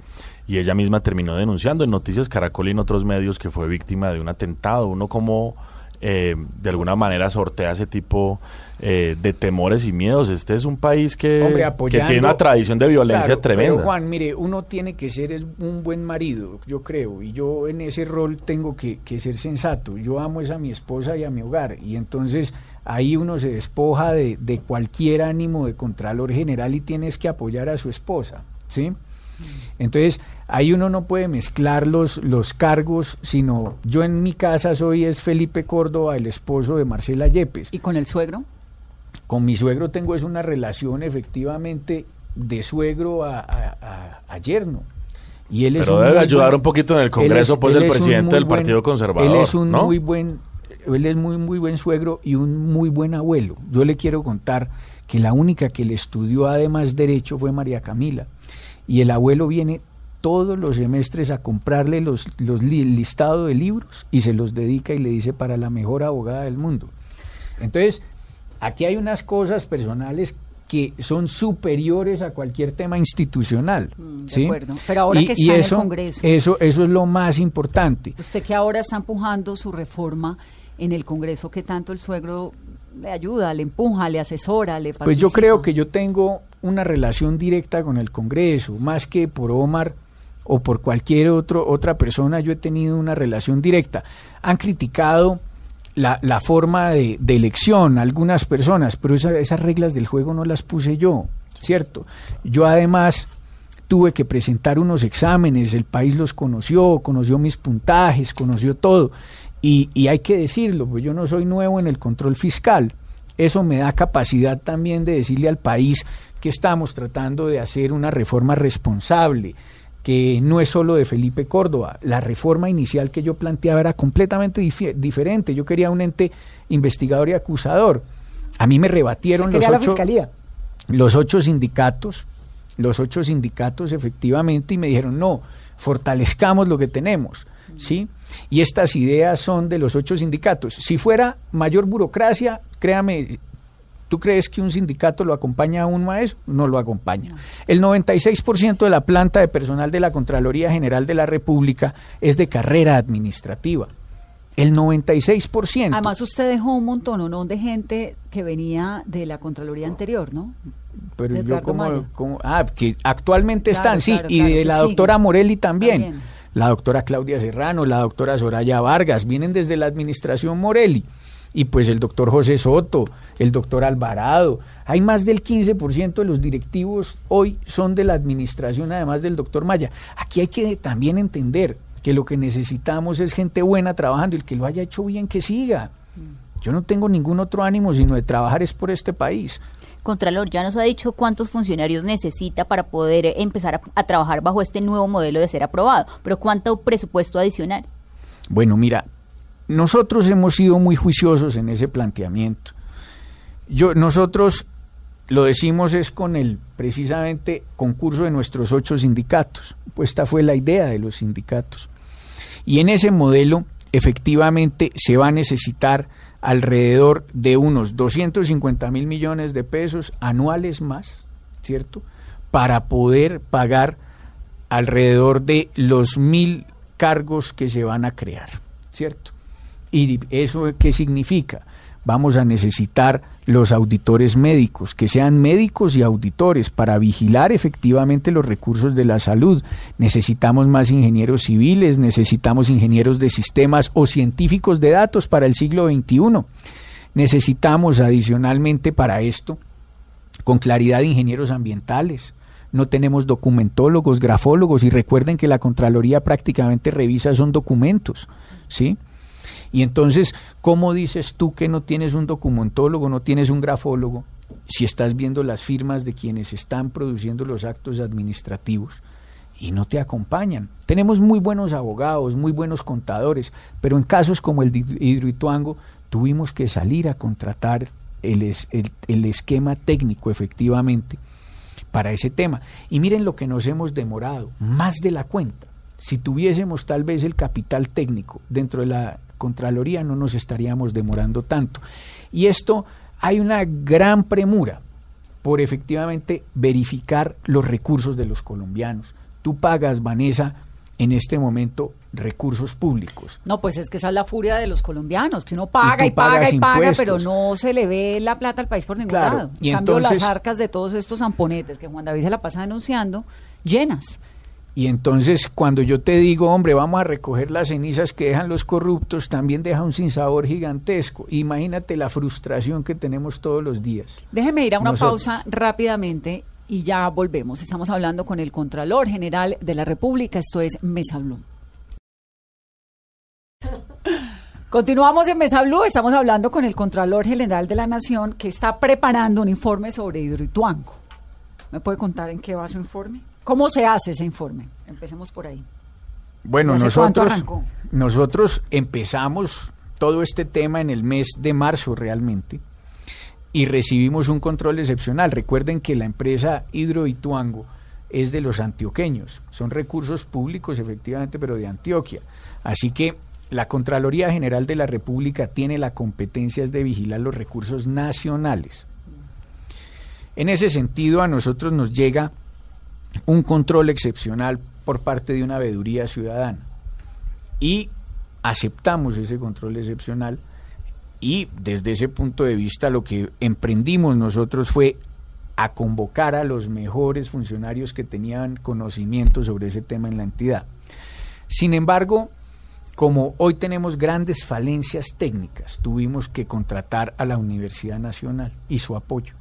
[SPEAKER 5] y ella misma terminó denunciando en Noticias Caracol y en otros medios que fue víctima de un atentado. Uno como eh, de alguna manera sortea ese tipo eh, de temores y miedos. Este es un país que,
[SPEAKER 4] Hombre,
[SPEAKER 5] que tiene una tradición de violencia
[SPEAKER 4] Claro,
[SPEAKER 5] tremenda.
[SPEAKER 4] Pero Juan, mire, uno tiene que ser es un buen marido, yo creo, y yo en ese rol tengo que, que ser sensato. Yo amo es a mi esposa y a mi hogar, y entonces ahí uno se despoja de, de cualquier ánimo de contralor general y tienes que apoyar a su esposa, ¿sí? Entonces, ahí uno no puede mezclar los, los cargos, sino yo en mi casa soy es Felipe Córdoba, el esposo de Marcela Yepes.
[SPEAKER 3] ¿Y con el suegro?
[SPEAKER 4] Con mi suegro tengo es una relación efectivamente de suegro a, a- a- a yerno. Y él es
[SPEAKER 5] Pero
[SPEAKER 4] un
[SPEAKER 5] debe ayudar
[SPEAKER 4] buen-
[SPEAKER 5] un poquito en el Congreso, pues, el
[SPEAKER 4] es
[SPEAKER 5] presidente del Partido Conservador,
[SPEAKER 4] Él es un
[SPEAKER 5] ¿no?
[SPEAKER 4] muy buen, él es muy muy buen suegro y un muy buen abuelo. Yo le quiero contar que la única que le estudió además derecho fue María Camila y el abuelo viene todos los semestres a comprarle los, los li- el listado de libros y se los dedica y le dice para la mejor abogada del mundo. Entonces, aquí hay unas cosas personales que son superiores a cualquier tema institucional.
[SPEAKER 3] Mm, de acuerdo. Pero ahora que está en el
[SPEAKER 4] eso,
[SPEAKER 3] Congreso.
[SPEAKER 4] Eso, eso es lo más importante.
[SPEAKER 3] Usted que ahora está empujando su reforma en el Congreso, ¿qué tanto el suegro le ayuda, le empuja, le asesora, le
[SPEAKER 4] Pues yo creo que yo tengo una relación directa con el Congreso, más que por Omar o por cualquier otro, otra persona, yo he tenido una relación directa. Han criticado la, la forma de, de elección algunas personas, pero esa- esas reglas del juego no las puse yo, ¿cierto? Yo además tuve que presentar unos exámenes, el país los conoció, conoció mis puntajes, conoció todo. Y, y hay que decirlo, pues yo no soy nuevo en el control fiscal. Eso me da capacidad también de decirle al país que estamos tratando de hacer una reforma responsable, que no es solo de Felipe Córdoba. La reforma inicial que yo planteaba era completamente diferente. Yo quería un ente investigador y acusador. A mí me rebatieron
[SPEAKER 3] ¿Usted
[SPEAKER 4] los ocho,
[SPEAKER 3] fiscalía?
[SPEAKER 4] los ocho sindicatos, los ocho sindicatos efectivamente, y me dijeron, no, fortalezcamos lo que tenemos, ¿sí? Y estas ideas son de los ocho sindicatos. Si fuera mayor burocracia, créame, ¿tú crees que un sindicato lo acompaña a un maestro? No lo acompaña. El 96% de la planta de personal de la Contraloría General de la República es de carrera administrativa. El 96%.
[SPEAKER 3] Además, usted dejó un montón, ¿no? de gente que venía de la Contraloría anterior, ¿no?
[SPEAKER 4] Pero
[SPEAKER 3] de
[SPEAKER 4] yo como, ah, que actualmente
[SPEAKER 3] Claro,
[SPEAKER 4] están, sí,
[SPEAKER 3] claro,
[SPEAKER 4] y de la doctora Morelli también,
[SPEAKER 3] También.
[SPEAKER 4] la doctora Claudia Serrano, la doctora Soraya Vargas, vienen desde la administración Morelli, y pues el doctor José Soto, el doctor Alvarado, hay más del 15% de los directivos hoy son de la administración, además del doctor Maya. Aquí hay que también entender que lo que necesitamos es gente buena trabajando, y el que lo haya hecho bien que siga.
[SPEAKER 3] Mm.
[SPEAKER 4] Yo no tengo ningún otro ánimo sino de trabajar es por este país.
[SPEAKER 6] Contralor, ya nos ha dicho cuántos funcionarios necesita para poder empezar a, a trabajar bajo este nuevo modelo de ser aprobado, pero cuánto presupuesto adicional.
[SPEAKER 4] Bueno, mira, nosotros hemos sido muy juiciosos en ese planteamiento. Yo, nosotros lo decimos es con el precisamente concurso de nuestros ocho sindicatos. Pues esta fue la idea de los sindicatos. Y en ese modelo, efectivamente, se va a necesitar alrededor de unos 250 mil millones de pesos anuales más, ¿cierto? Para poder pagar alrededor de los mil cargos que se van a crear, ¿cierto? ¿Y eso qué significa? Vamos a necesitar los auditores médicos, que sean médicos y auditores para vigilar efectivamente los recursos de la salud. Necesitamos más ingenieros civiles, necesitamos ingenieros de sistemas o científicos de datos para el siglo XXI. Necesitamos adicionalmente para esto, con claridad, ingenieros ambientales. No tenemos documentólogos, grafólogos y recuerden que la Contraloría prácticamente revisa son documentos, ¿sí? Y entonces, ¿cómo dices tú que no tienes un documentólogo, no tienes un grafólogo, si estás viendo las firmas de quienes están produciendo los actos administrativos y no te acompañan? Tenemos muy buenos abogados, muy buenos contadores, pero en casos como el de Hidroituango tuvimos que salir a contratar el, el, el esquema técnico efectivamente para ese tema. Y miren lo que nos hemos demorado, más de la cuenta. Si tuviésemos tal vez el capital técnico dentro de la Contraloría no nos estaríamos demorando tanto. Y esto hay una gran premura por efectivamente verificar los recursos de los colombianos. Tú pagas, Vanessa, en este momento recursos públicos.
[SPEAKER 3] No, pues es que esa es la furia de los colombianos, que uno paga y, paga y paga, pero no se le ve la plata al país por ningún lado. En cambio, las arcas de todos estos zamponetes que Juan David se la pasa denunciando, llenas.
[SPEAKER 4] Y entonces cuando yo te digo, hombre, vamos a recoger las cenizas que dejan los corruptos, también deja un sinsabor gigantesco. Imagínate la frustración que tenemos todos los días.
[SPEAKER 3] Déjeme ir a una pausa rápidamente y ya volvemos. Estamos hablando con el Contralor General de la República, esto es Mesa Blue. Continuamos en Mesa Blue, estamos hablando con el Contralor General de la Nación que está preparando un informe sobre Hidroituango. ¿Me puede contar en qué va su informe? ¿Cómo se hace ese informe? Empecemos por ahí.
[SPEAKER 4] Bueno, nosotros, nosotros empezamos todo este tema en el mes de marzo realmente y recibimos un control excepcional. Recuerden que la empresa Hidroituango es de los antioqueños, son recursos públicos efectivamente, pero de Antioquia. Así que la Contraloría General de la República tiene la competencia de vigilar los recursos nacionales. En ese sentido, a nosotros nos llega un control excepcional por parte de una veeduría ciudadana. Y aceptamos ese control excepcional y desde ese punto de vista lo que emprendimos nosotros fue a convocar a los mejores funcionarios que tenían conocimiento sobre ese tema en la entidad. Sin embargo, como hoy tenemos grandes falencias técnicas, tuvimos que contratar a la Universidad Nacional y su apoyo.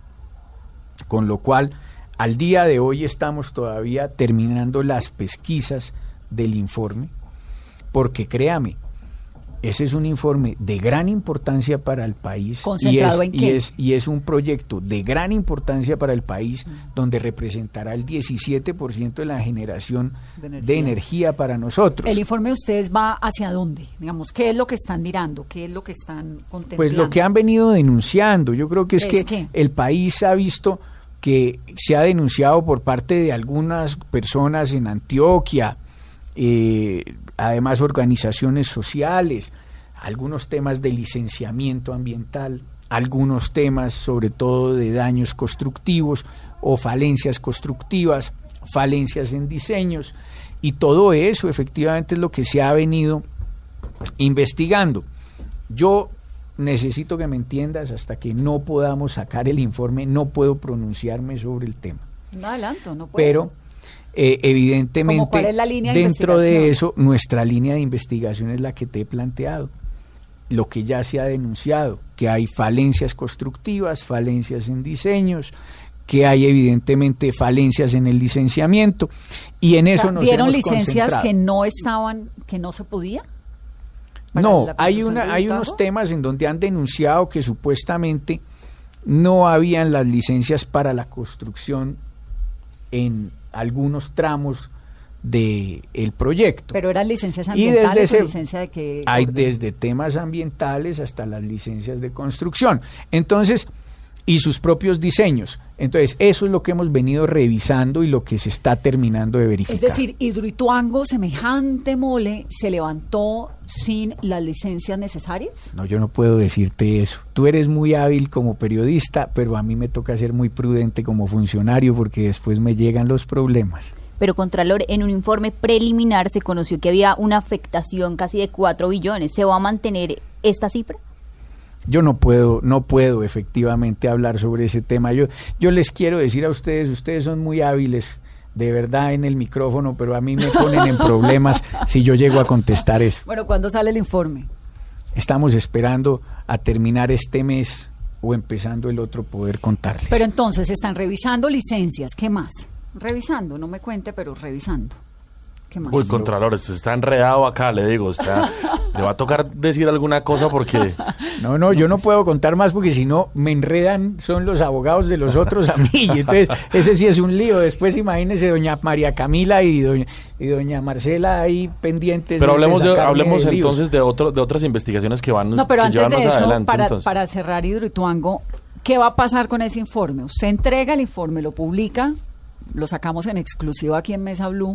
[SPEAKER 4] Con lo cual, al día de hoy estamos todavía terminando las pesquisas del informe, porque créame, ese es un informe de gran importancia para el país.
[SPEAKER 3] ¿Concentrado
[SPEAKER 4] y es,
[SPEAKER 3] en qué?
[SPEAKER 4] Y es, y es un proyecto de gran importancia para el país, donde representará el 17% de la generación
[SPEAKER 3] De energía.
[SPEAKER 4] de energía para nosotros.
[SPEAKER 3] ¿El informe de ustedes va hacia dónde? Digamos, ¿qué es lo que están mirando? ¿Qué es lo que están contemplando?
[SPEAKER 4] Pues lo que han venido denunciando, yo creo que es,
[SPEAKER 3] ¿Es
[SPEAKER 4] que el país ha visto que se ha denunciado por parte de algunas personas en Antioquia, eh, además organizaciones sociales, algunos temas de licenciamiento ambiental, algunos temas sobre todo de daños constructivos o falencias constructivas, falencias en diseños, y todo eso efectivamente es lo que se ha venido investigando. Yo necesito que me entiendas hasta que no podamos sacar el informe, no puedo pronunciarme sobre el tema.
[SPEAKER 3] No adelanto, no puedo.
[SPEAKER 4] Pero eh, evidentemente
[SPEAKER 3] ¿Cómo cuál es la línea de
[SPEAKER 4] dentro de eso nuestra línea de investigación es la que te he planteado. Lo que ya se ha denunciado, que hay falencias constructivas, falencias en diseños, que hay evidentemente falencias en el licenciamiento y en
[SPEAKER 3] O sea,
[SPEAKER 4] eso nos
[SPEAKER 3] ¿Dieron
[SPEAKER 4] hemos
[SPEAKER 3] licencias
[SPEAKER 4] concentrado.
[SPEAKER 3] que no estaban, que no se podía? Para
[SPEAKER 4] No,
[SPEAKER 3] la
[SPEAKER 4] hay, una, hay unos temas en donde han denunciado que supuestamente no habían las licencias para la construcción en algunos tramos del el proyecto.
[SPEAKER 3] Pero eran licencias
[SPEAKER 4] Y desde
[SPEAKER 3] ambientales o
[SPEAKER 4] ese-
[SPEAKER 3] licencia de que
[SPEAKER 4] Hay desde temas ambientales hasta las licencias de construcción. Entonces, y sus propios diseños. Entonces, eso es lo que hemos venido revisando y lo que se está terminando de verificar.
[SPEAKER 3] Es decir, Hidroituango, semejante mole, se levantó sin las licencias necesarias.
[SPEAKER 4] No, yo no puedo decirte eso. Tú eres muy hábil como periodista, pero a mí me toca ser muy prudente como funcionario porque después me llegan los problemas.
[SPEAKER 6] Pero Contralor, en un informe preliminar se conoció que había una afectación casi de 4 billones. ¿Se va a mantener esta cifra?
[SPEAKER 4] Yo no puedo, no puedo efectivamente hablar sobre ese tema. Yo, yo les quiero decir a ustedes, ustedes son muy hábiles de verdad en el micrófono, pero a mí me ponen en problemas si yo llego a contestar eso.
[SPEAKER 3] Bueno, ¿cuándo sale el informe?
[SPEAKER 4] Estamos esperando a terminar este mes o empezando el otro poder contarles.
[SPEAKER 3] Pero entonces están revisando licencias, ¿qué más? Revisando, no me cuente, pero revisando. ¿Qué más?
[SPEAKER 5] Uy, Contralor, usted está enredado acá, le digo. Está, le va a tocar decir alguna cosa porque...
[SPEAKER 4] No, no, yo no puedo contar más porque si no me enredan son los abogados de los otros a mí. Y entonces, ese sí es un lío. Después imagínese doña María Camila y doña, y doña Marcela ahí pendientes.
[SPEAKER 5] Pero hablemos, de, hablemos entonces de, otro, de otras investigaciones que van
[SPEAKER 3] No, pero
[SPEAKER 5] que
[SPEAKER 3] antes de eso,
[SPEAKER 5] adelante.
[SPEAKER 3] para,
[SPEAKER 5] entonces.
[SPEAKER 3] para cerrar Hidroituango, ¿qué va a pasar con ese informe? Usted entrega el informe, lo publica, lo sacamos en exclusiva aquí en Mesa Blue,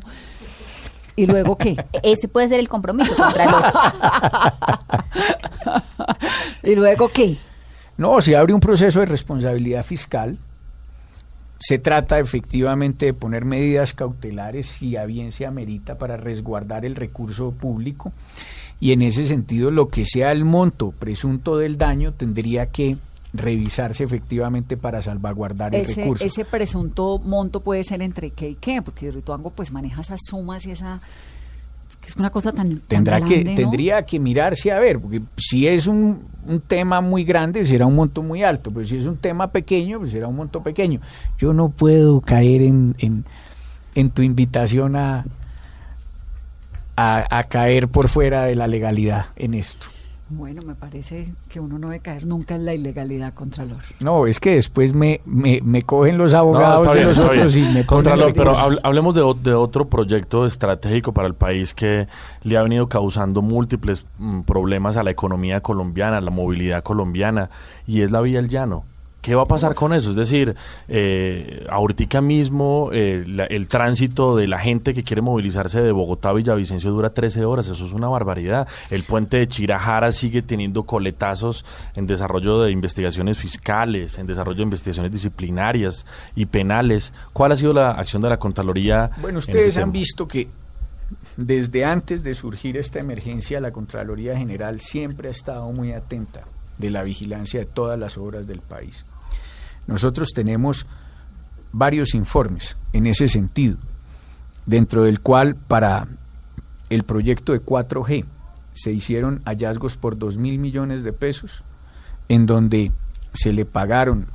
[SPEAKER 3] ¿y luego qué?
[SPEAKER 6] Ese puede ser el compromiso, Contralor.
[SPEAKER 3] ¿Y luego qué?
[SPEAKER 4] No, se abre un proceso de responsabilidad fiscal. Se trata efectivamente de poner medidas cautelares si a bien se amerita para resguardar el recurso público y en ese sentido lo que sea el monto presunto del daño tendría que revisarse efectivamente para salvaguardar el
[SPEAKER 3] Ese,
[SPEAKER 4] recurso.
[SPEAKER 3] ese presunto monto puede ser entre qué y qué, porque Hidroituango pues maneja esas sumas y esa... que es una cosa tan, tan
[SPEAKER 4] Tendrá que, tendría que mirarse a ver, porque si es un, un tema muy grande, será un monto muy alto, pero si es un tema pequeño, pues será un monto pequeño. Yo no puedo caer en, en, en tu invitación a, a, a caer por fuera de la legalidad en esto.
[SPEAKER 3] Bueno, me parece que uno no debe caer nunca en la ilegalidad, Contralor.
[SPEAKER 4] No, es que después me, me, me cogen los
[SPEAKER 5] No,
[SPEAKER 4] abogados de
[SPEAKER 5] bien,
[SPEAKER 4] los
[SPEAKER 5] está
[SPEAKER 4] otros
[SPEAKER 5] bien.
[SPEAKER 4] y me
[SPEAKER 5] Contralor,
[SPEAKER 4] los-
[SPEAKER 5] pero hable- hablemos de, de otro proyecto estratégico para el país que le ha venido causando múltiples mm, problemas a la economía colombiana, a la movilidad colombiana, y es la vía El Llano. ¿Qué va a pasar con eso? Es decir, eh, ahorita mismo eh, la- el tránsito de la gente que quiere movilizarse de Bogotá a Villavicencio dura 13 horas, eso es una barbaridad. El puente de Chirajara sigue teniendo coletazos en desarrollo de investigaciones fiscales, en desarrollo de investigaciones disciplinarias y penales. ¿Cuál ha sido la acción de la Contraloría?
[SPEAKER 4] Bueno,
[SPEAKER 5] en
[SPEAKER 4] ustedes han visto que desde antes de surgir esta emergencia, la Contraloría General siempre ha estado muy atenta de la vigilancia de todas las obras del país. Nosotros tenemos varios informes en ese sentido, dentro del cual para el proyecto de 4G se hicieron hallazgos por 2 mil millones de pesos, en donde se le pagaron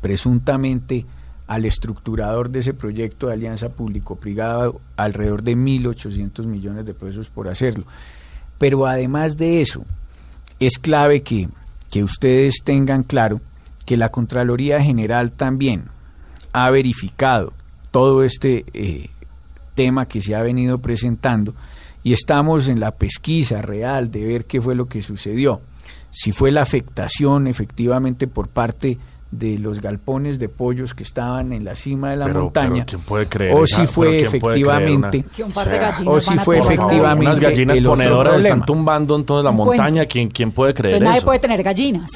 [SPEAKER 4] presuntamente al estructurador de ese proyecto de alianza público-privada alrededor de 1.800 millones de pesos por hacerlo. Pero además de eso, es clave que, que ustedes tengan claro que la Contraloría General también ha verificado todo este eh, tema que se ha venido presentando y estamos en la pesquisa real de ver qué fue lo que sucedió. Si fue la afectación efectivamente por parte de los galpones de pollos que estaban en la cima de la
[SPEAKER 5] Pero-
[SPEAKER 4] montaña,
[SPEAKER 5] pero ¿quién puede creer
[SPEAKER 4] o si fue efectivamente o si fue efectivamente
[SPEAKER 5] Unas gallinas ponedoras están tumbando entonces la
[SPEAKER 3] Un
[SPEAKER 5] montaña. ¿Quién, ¿Quién puede creer
[SPEAKER 3] Entonces nadie
[SPEAKER 5] eso?
[SPEAKER 3] puede tener gallinas.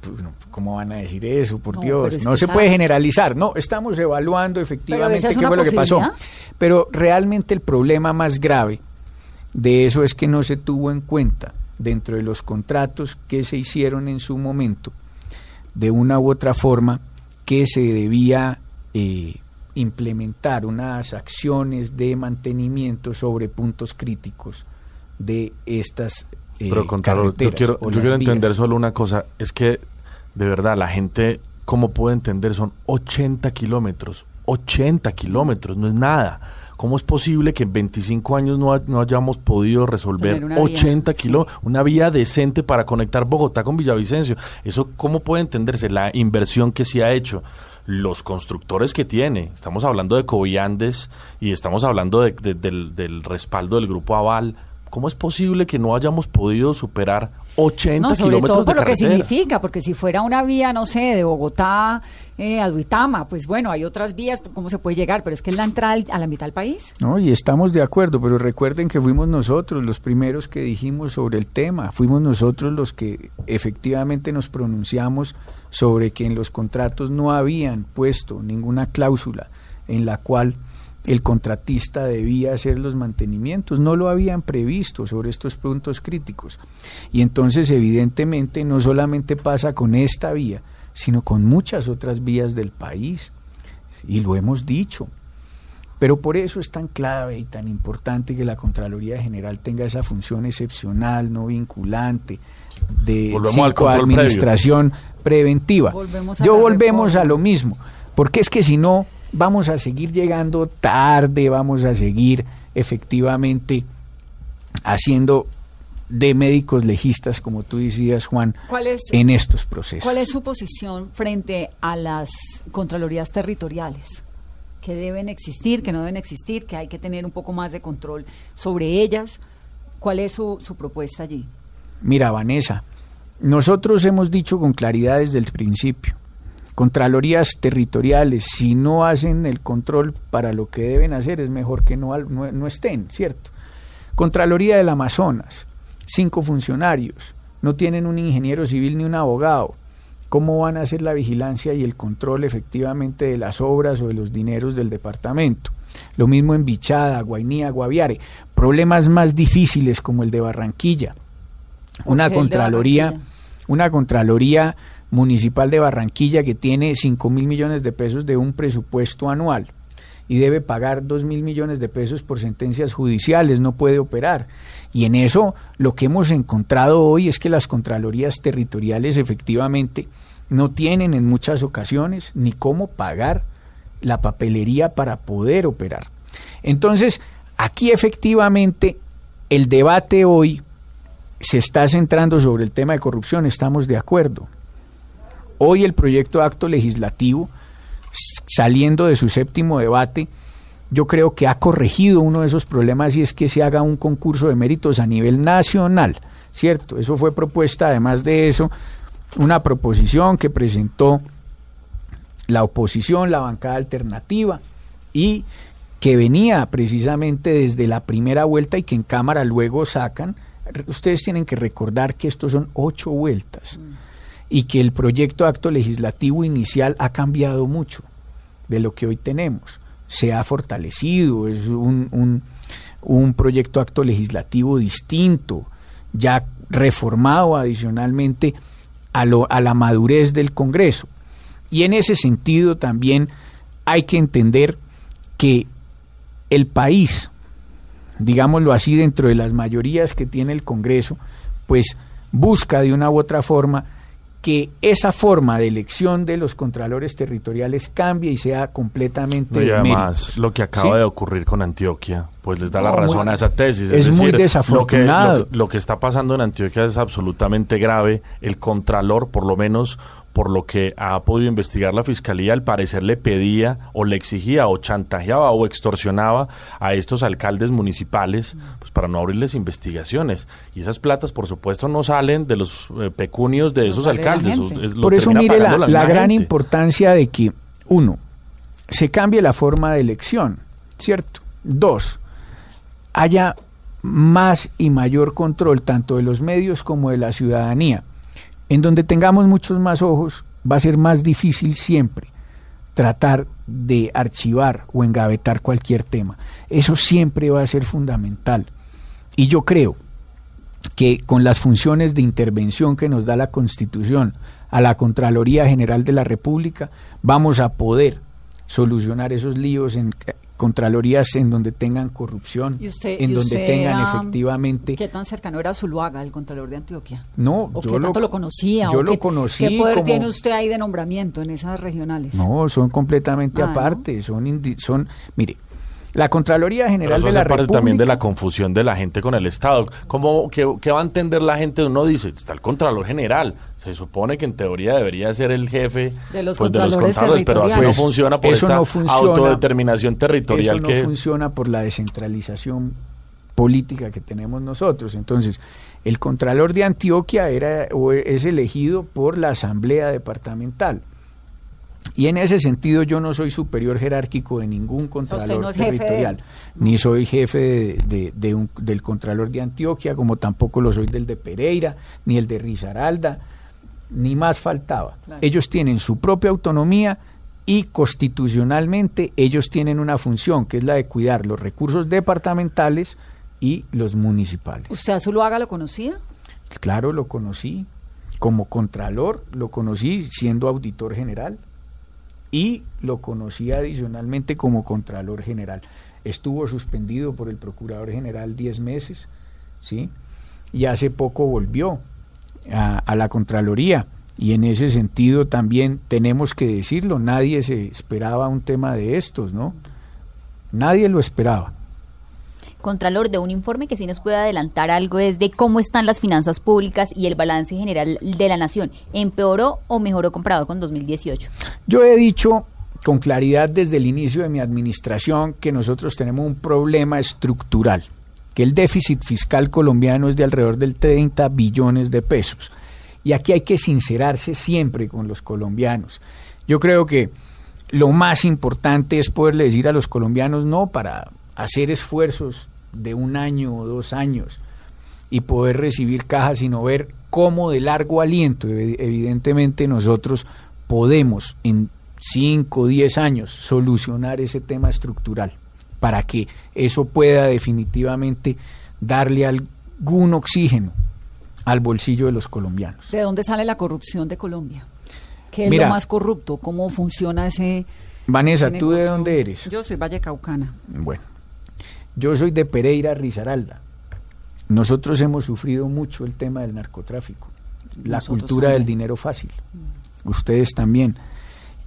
[SPEAKER 4] Pues, ¿Cómo van a decir eso? Por
[SPEAKER 3] No,
[SPEAKER 4] Dios,
[SPEAKER 3] es
[SPEAKER 4] no se puede generalizar. No, estamos evaluando efectivamente qué fue lo que pasó. Pero realmente el problema más grave de eso es que no se tuvo en cuenta dentro de los contratos que se hicieron en su momento, de una u otra forma, que se debía eh, implementar unas acciones de mantenimiento sobre puntos críticos de estas eh,
[SPEAKER 5] Pero Contralor, yo quiero, yo quiero entender solo una cosa, es que de verdad la gente, ¿cómo puede entender? Son 80 kilómetros, 80 kilómetros, no es nada. ¿Cómo es posible que en 25 años no, ha- no hayamos podido resolver
[SPEAKER 3] Tener una vía,
[SPEAKER 5] 80
[SPEAKER 3] sí.
[SPEAKER 5] kilómetros, una vía decente para conectar Bogotá con Villavicencio? ¿Eso cómo puede entenderse? La inversión que se ha hecho, los constructores que tiene, estamos hablando de Coviandes y estamos hablando de- de- del, del respaldo del grupo Aval. ¿Cómo es posible que no hayamos podido superar 80
[SPEAKER 3] No, sobre
[SPEAKER 5] kilómetros
[SPEAKER 3] todo por
[SPEAKER 5] de
[SPEAKER 3] lo que significa, porque si fuera una vía, no sé, de Bogotá eh, a Duitama, pues bueno, hay otras vías, ¿cómo se puede llegar? Pero es que es la entrada a la mitad del país.
[SPEAKER 4] No, y estamos de acuerdo, pero recuerden que fuimos nosotros los primeros que dijimos sobre el tema, fuimos nosotros los que efectivamente nos pronunciamos sobre que en los contratos no habían puesto ninguna cláusula en la cual el contratista debía hacer los mantenimientos, no lo habían previsto sobre estos puntos críticos. Y entonces evidentemente no solamente pasa con esta vía, sino con muchas otras vías del país. Y lo hemos dicho. Pero por eso es tan clave y tan importante que la Contraloría General tenga esa función excepcional, no vinculante, de administración preventiva. Yo volvemos a lo mismo, porque es que si no, vamos a seguir llegando tarde, vamos a seguir efectivamente haciendo de médicos legistas, como tú decías, Juan, en estos procesos.
[SPEAKER 3] ¿Cuál es su posición frente a las Contralorías territoriales? que deben existir, que no deben existir, que hay que tener un poco más de control sobre ellas. ¿Cuál es su, su propuesta allí?
[SPEAKER 4] Mira, Vanessa, nosotros hemos dicho con claridad desde el principio, Contralorías territoriales, si no hacen el control para lo que deben hacer, es mejor que no, no, no estén, ¿cierto? Contraloría del Amazonas, cinco funcionarios, no tienen un ingeniero civil ni un abogado, cómo van a hacer la vigilancia y el control efectivamente de las obras o de los dineros del departamento. Lo mismo en Bichada, Guainía, Guaviare. Problemas más difíciles como el de Barranquilla. Una contraloría, una contraloría municipal de Barranquilla que tiene 5 mil millones de pesos de un presupuesto anual y debe pagar 2 mil millones de pesos por sentencias judiciales, no puede operar. Y en eso lo que hemos encontrado hoy es que las contralorías territoriales efectivamente no tienen en muchas ocasiones ni cómo pagar la papelería para poder operar. Entonces, aquí efectivamente el debate hoy se está centrando sobre el tema de corrupción, estamos de acuerdo. Hoy el proyecto de acto legislativo, saliendo de su séptimo debate, yo creo que ha corregido uno de esos problemas y es que se haga un concurso de méritos a nivel nacional, ¿cierto? Eso fue propuesta, además de eso, una proposición que presentó la oposición, la bancada alternativa, y que venía precisamente desde la primera vuelta y que en Cámara luego sacan. Ustedes tienen que recordar que estos son ocho vueltas y que el proyecto acto legislativo inicial ha cambiado mucho de lo que hoy tenemos. Se ha fortalecido, es un, un, proyecto acto legislativo distinto, ya reformado adicionalmente a, lo, a la madurez del Congreso. Y en ese sentido también hay que entender que el país, digámoslo así, dentro de las mayorías que tiene el Congreso, pues busca de una u otra forma que esa forma de elección de los contralores territoriales cambie y sea completamente
[SPEAKER 5] y además lo que acaba de ocurrir con Antioquia pues les da la razón a esa tesis
[SPEAKER 4] es, muy desafortunado
[SPEAKER 5] lo que, lo que, está pasando en Antioquia es absolutamente grave. El contralor por lo menos por lo que ha podido investigar la fiscalía, al parecer le pedía o le exigía o chantajeaba o extorsionaba a estos alcaldes municipales pues para no abrirles investigaciones. Y esas platas, por supuesto, no salen de los eh, pecunios de esos alcaldes.
[SPEAKER 4] por eso mire la, gran importancia de que, uno, se cambie la forma de elección, ¿cierto? Dos, haya más y mayor control tanto de los medios como de la ciudadanía en donde tengamos muchos más ojos, va a ser más difícil siempre tratar de archivar o engavetar cualquier tema. Eso siempre va a ser fundamental. Y yo creo que con las funciones de intervención que nos da la Constitución a la Contraloría General de la República, vamos a poder solucionar esos líos en contralorías en donde tengan corrupción, en donde tengan efectivamente...
[SPEAKER 3] ¿Qué tan cercano era Zuluaga, el contralor de Antioquia?
[SPEAKER 4] No,
[SPEAKER 3] ¿O yo qué tanto lo, conocía?
[SPEAKER 4] Yo
[SPEAKER 3] lo
[SPEAKER 4] conocí
[SPEAKER 3] ¿Qué poder tiene usted ahí de nombramiento en esas regionales?
[SPEAKER 4] No, son completamente ah, aparte, son, son... Mire, la Contraloría General de la parte
[SPEAKER 5] también de la confusión de la gente con el Estado. ¿Cómo, qué, va a entender la gente? Uno dice, está el Contralor General. Se supone que en teoría debería ser el jefe
[SPEAKER 3] de los,
[SPEAKER 5] pues,
[SPEAKER 3] contralores,
[SPEAKER 5] pero así no funciona por esta autodeterminación territorial
[SPEAKER 4] eso
[SPEAKER 5] no
[SPEAKER 4] que... funciona por la descentralización política que tenemos nosotros. Entonces, el Contralor de Antioquia era o es elegido por la Asamblea Departamental y en ese sentido yo no soy superior jerárquico de ningún contralor territorial, ni soy jefe de, un, del contralor de Antioquia, como tampoco lo soy del de Pereira, ni el de Risaralda, ni más faltaba. Ellos tienen su propia autonomía y constitucionalmente ellos tienen una función que es la de cuidar los recursos departamentales y los municipales.
[SPEAKER 3] ¿Usted a Zuluaga lo conocía?
[SPEAKER 4] Claro, lo conocí. Como contralor, lo conocí siendo auditor general y lo conocí adicionalmente como contralor general. Estuvo suspendido por el procurador general 10 meses, ¿sí? Y hace poco volvió a, a la Contraloría. Y en ese sentido también tenemos que decirlo, nadie se esperaba un tema de estos, ¿no? Nadie lo esperaba.
[SPEAKER 6] Contralor, de un informe que sí nos puede adelantar algo es de cómo están las finanzas públicas y el balance general de la nación. ¿Empeoró o mejoró comparado con 2018?
[SPEAKER 4] Yo he dicho con claridad desde el inicio de mi administración que nosotros tenemos un problema estructural, que el déficit fiscal colombiano es de alrededor del 30 billones de pesos. Y aquí hay que sincerarse siempre con los colombianos. Yo creo que lo más importante es poderle decir a los colombianos no para hacer esfuerzos de un año o dos años y poder recibir cajas, sino ver cómo de largo aliento, evidentemente nosotros podemos en 5 o 10 años solucionar ese tema estructural para que eso pueda definitivamente darle algún oxígeno al bolsillo de los colombianos.
[SPEAKER 3] ¿De dónde sale la corrupción de Colombia? ¿Qué es lo más corrupto? ¿Cómo funciona ese...
[SPEAKER 4] Vanessa, ¿tú de dónde eres?
[SPEAKER 3] Yo soy Valle Caucana.
[SPEAKER 4] Bueno, yo soy de Pereira, Risaralda. Nosotros hemos sufrido mucho el tema del narcotráfico, la cultura del dinero fácil. Ustedes también.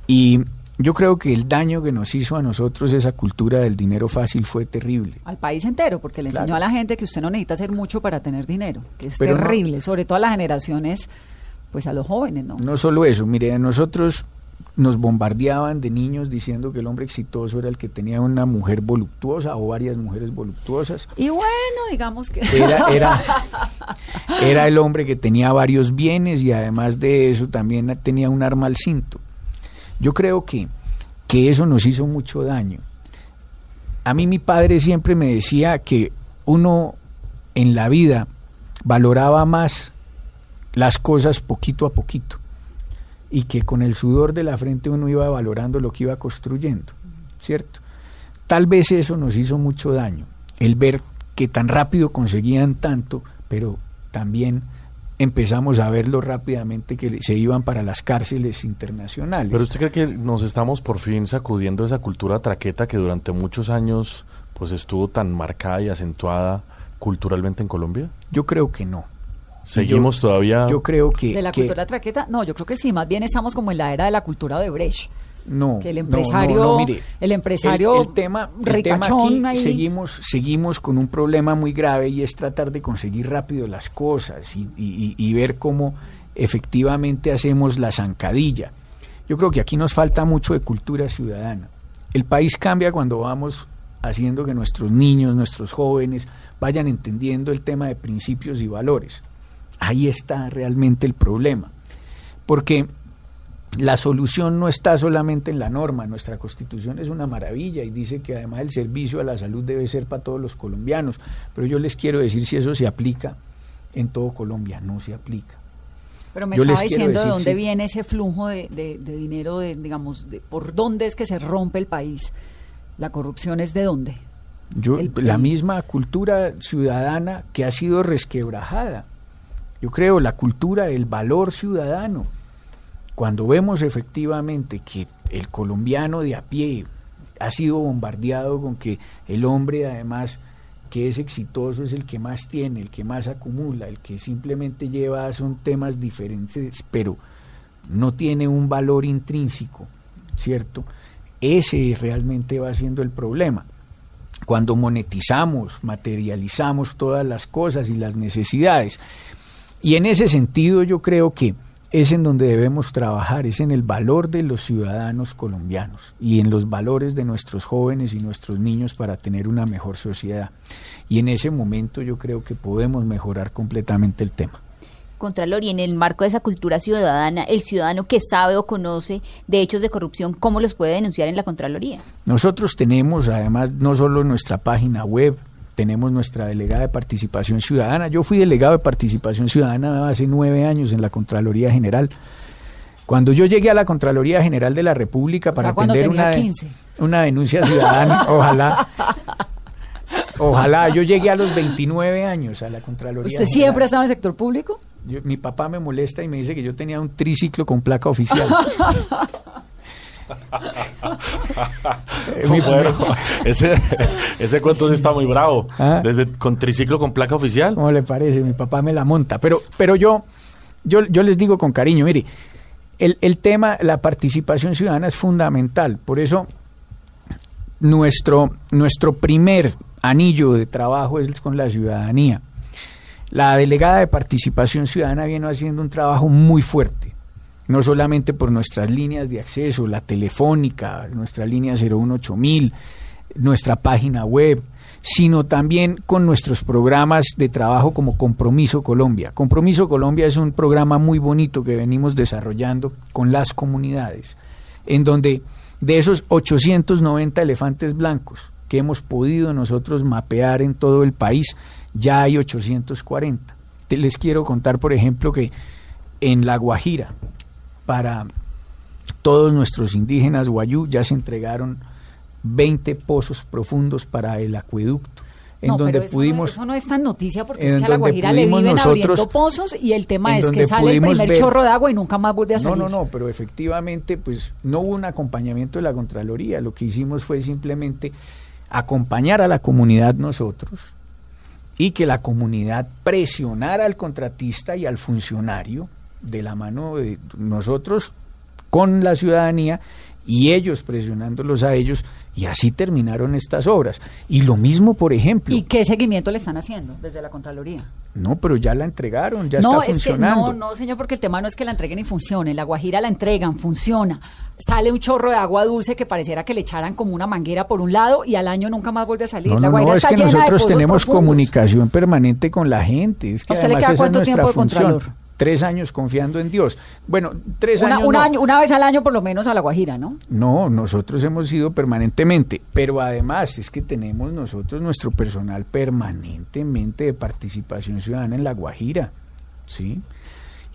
[SPEAKER 4] Y yo creo que el daño que nos hizo a nosotros esa cultura del dinero fácil fue terrible.
[SPEAKER 3] Al país entero, porque le enseñó a la gente que usted no necesita hacer mucho para tener dinero, que es terrible, sobre todo a las generaciones, pues a los jóvenes, ¿no?
[SPEAKER 4] No solo eso, mire, a nosotros nos bombardeaban de niños diciendo que el hombre exitoso era el que tenía una mujer voluptuosa o varias mujeres voluptuosas.
[SPEAKER 3] Y bueno, digamos que...
[SPEAKER 4] Era, era, era el hombre que tenía varios bienes y además de eso también tenía un arma al cinto. Yo creo que, que eso nos hizo mucho daño. A mí mi padre siempre me decía que uno en la vida valoraba más las cosas poquito a poquito y que con el sudor de la frente uno iba valorando lo que iba construyendo, ¿cierto? Tal vez eso nos hizo mucho daño, el ver que tan rápido conseguían tanto, pero también empezamos a verlo rápidamente que se iban para las cárceles internacionales.
[SPEAKER 5] Pero usted cree que nos estamos por fin sacudiendo esa cultura traqueta que durante muchos años pues estuvo tan marcada y acentuada culturalmente en Colombia?
[SPEAKER 4] Yo creo que no.
[SPEAKER 5] Seguimos todavía.
[SPEAKER 4] Yo creo que.
[SPEAKER 3] ¿De la cultura traqueta? No, yo creo que sí, más bien estamos como en la era de la cultura de Brecht.
[SPEAKER 4] No,
[SPEAKER 3] que el empresario, el empresario
[SPEAKER 4] el, tema, aquí seguimos, seguimos con un problema muy grave y es tratar de conseguir rápido las cosas y, y ver cómo efectivamente hacemos la zancadilla. Yo creo que aquí nos falta mucho de cultura ciudadana. El país cambia cuando vamos haciendo que nuestros niños, nuestros jóvenes vayan entendiendo el tema de principios y valores. Ahí está realmente el problema. Porque la solución no está solamente en la norma, nuestra constitución es una maravilla y dice que además el servicio a la salud debe ser para todos los colombianos, pero yo les quiero decir si eso se aplica en todo Colombia, no se aplica.
[SPEAKER 3] Pero me estaba diciendo de dónde viene ese flujo de, dinero, de, digamos, de, por dónde es que se rompe el país. ¿La corrupción es de dónde?
[SPEAKER 4] Yo, la misma cultura ciudadana que ha sido resquebrajada. Yo creo la cultura, el valor ciudadano. Cuando vemos efectivamente que el colombiano de a pie ha sido bombardeado con que el hombre además que es exitoso es el que más tiene, el que más acumula, el que simplemente lleva son temas diferentes, pero no tiene un valor intrínseco, ¿cierto? Ese realmente va siendo el problema. Cuando monetizamos, materializamos todas las cosas y las necesidades, y en ese sentido yo creo que es en donde debemos trabajar, es en el valor de los ciudadanos colombianos y en los valores de nuestros jóvenes y nuestros niños para tener una mejor sociedad. Y en ese momento yo creo que podemos mejorar completamente el tema.
[SPEAKER 6] Contralor, y en el marco de esa cultura ciudadana, el ciudadano que sabe o conoce de hechos de corrupción, ¿cómo los puede denunciar en la Contraloría?
[SPEAKER 4] Nosotros tenemos además no solo nuestra página web, tenemos nuestra delegada de participación ciudadana. Yo fui delegado de participación ciudadana hace nueve años en la Contraloría General. Cuando yo llegué a la Contraloría General de la República para
[SPEAKER 3] sea,
[SPEAKER 4] atender una,
[SPEAKER 3] 15.
[SPEAKER 4] una denuncia ciudadana, ojalá, ojalá, yo llegué a los 29 años a la Contraloría
[SPEAKER 3] ¿Usted
[SPEAKER 4] General.
[SPEAKER 3] siempre ha estado en el sector público?
[SPEAKER 4] Yo- mi papá me molesta y me dice que yo tenía un triciclo con placa oficial. Mi-
[SPEAKER 5] Bueno, ese, ese cuento sí está muy bravo.
[SPEAKER 4] Ah.
[SPEAKER 5] Desde con triciclo con placa oficial.
[SPEAKER 4] ¿Cómo le parece? Mi papá me la monta. Pero, pero yo, yo, yo les digo con cariño, mire, el, el tema, la participación ciudadana es fundamental. Por eso, nuestro, nuestro primer anillo de trabajo es con la ciudadanía. La delegada de participación ciudadana viene haciendo un trabajo muy fuerte, no solamente por nuestras líneas de acceso, la telefónica, nuestra línea 018000, nuestra página web, sino también con nuestros programas de trabajo como Compromiso Colombia. Compromiso Colombia es un programa muy bonito que venimos desarrollando con las comunidades, en donde de esos 890 elefantes blancos que hemos podido nosotros mapear en todo el país, ya hay 840. Te- Les quiero contar, por ejemplo, que en La Guajira, para todos nuestros indígenas guayú, ya se entregaron 20 pozos profundos para el acueducto, en
[SPEAKER 3] no,
[SPEAKER 4] donde
[SPEAKER 3] pero eso,
[SPEAKER 4] pudimos...
[SPEAKER 3] no, eso no es tan noticia porque es que a la Guajira le viven abriendo
[SPEAKER 4] nosotros-
[SPEAKER 3] pozos y el tema es que sale el primer
[SPEAKER 4] ver-
[SPEAKER 3] chorro de agua y nunca más vuelve a
[SPEAKER 4] No,
[SPEAKER 3] salir.
[SPEAKER 4] no, no, pero efectivamente, pues no hubo un acompañamiento de la Contraloría. Lo que hicimos fue simplemente acompañar a la comunidad nosotros y que la comunidad presionara al contratista y al funcionario de la mano de nosotros con la ciudadanía y ellos presionándolos a ellos y así terminaron estas obras. Y lo mismo, por ejemplo,
[SPEAKER 3] ¿Y qué seguimiento le están haciendo desde la Contraloría?
[SPEAKER 4] no, pero ya la entregaron, ya
[SPEAKER 3] no,
[SPEAKER 4] está
[SPEAKER 3] es que
[SPEAKER 4] funcionando.
[SPEAKER 3] no, no, señor, porque el tema no es que la entreguen y funcione. La Guajira la entregan, funciona. Sale un chorro de agua dulce que pareciera que le echaran como una manguera por un lado y al año nunca más vuelve a salir.
[SPEAKER 4] No,
[SPEAKER 3] la Guajira
[SPEAKER 4] no, es
[SPEAKER 3] está
[SPEAKER 4] que nosotros tenemos
[SPEAKER 3] profundos.
[SPEAKER 4] comunicación permanente con la gente. Es que
[SPEAKER 3] ¿A usted le queda cuánto tiempo de
[SPEAKER 4] función.
[SPEAKER 3] Contralor?
[SPEAKER 4] Tres años confiando en Dios. Bueno, tres
[SPEAKER 3] Una,
[SPEAKER 4] años
[SPEAKER 3] un
[SPEAKER 4] no.
[SPEAKER 3] año- una vez al año por lo menos a la Guajira, ¿no?
[SPEAKER 4] No, nosotros hemos ido permanentemente, pero además es que tenemos nosotros nuestro personal permanentemente de participación ciudadana en La Guajira, ¿sí?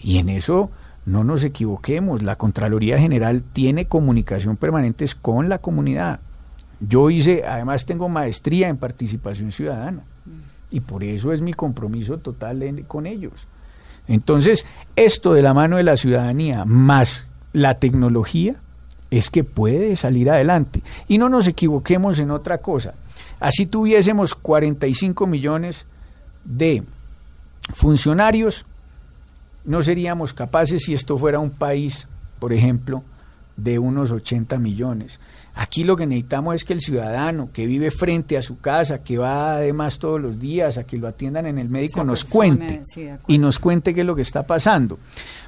[SPEAKER 4] Y en eso no nos equivoquemos, la Contraloría General tiene comunicación permanente con la comunidad. Yo hice, además tengo maestría en participación ciudadana y por eso es mi compromiso total en- con ellos. Entonces, esto de la mano de la ciudadanía más la tecnología es que puede salir adelante. Y no nos equivoquemos en otra cosa. Así tuviésemos 45 millones de funcionarios, no seríamos capaces si esto fuera un país, por ejemplo, de unos 80 millones. Aquí lo que necesitamos es que el ciudadano que vive frente a su casa, que va además todos los días a que lo atiendan en el médico, nos cuente
[SPEAKER 3] sí,
[SPEAKER 4] y nos cuente qué es lo que está pasando.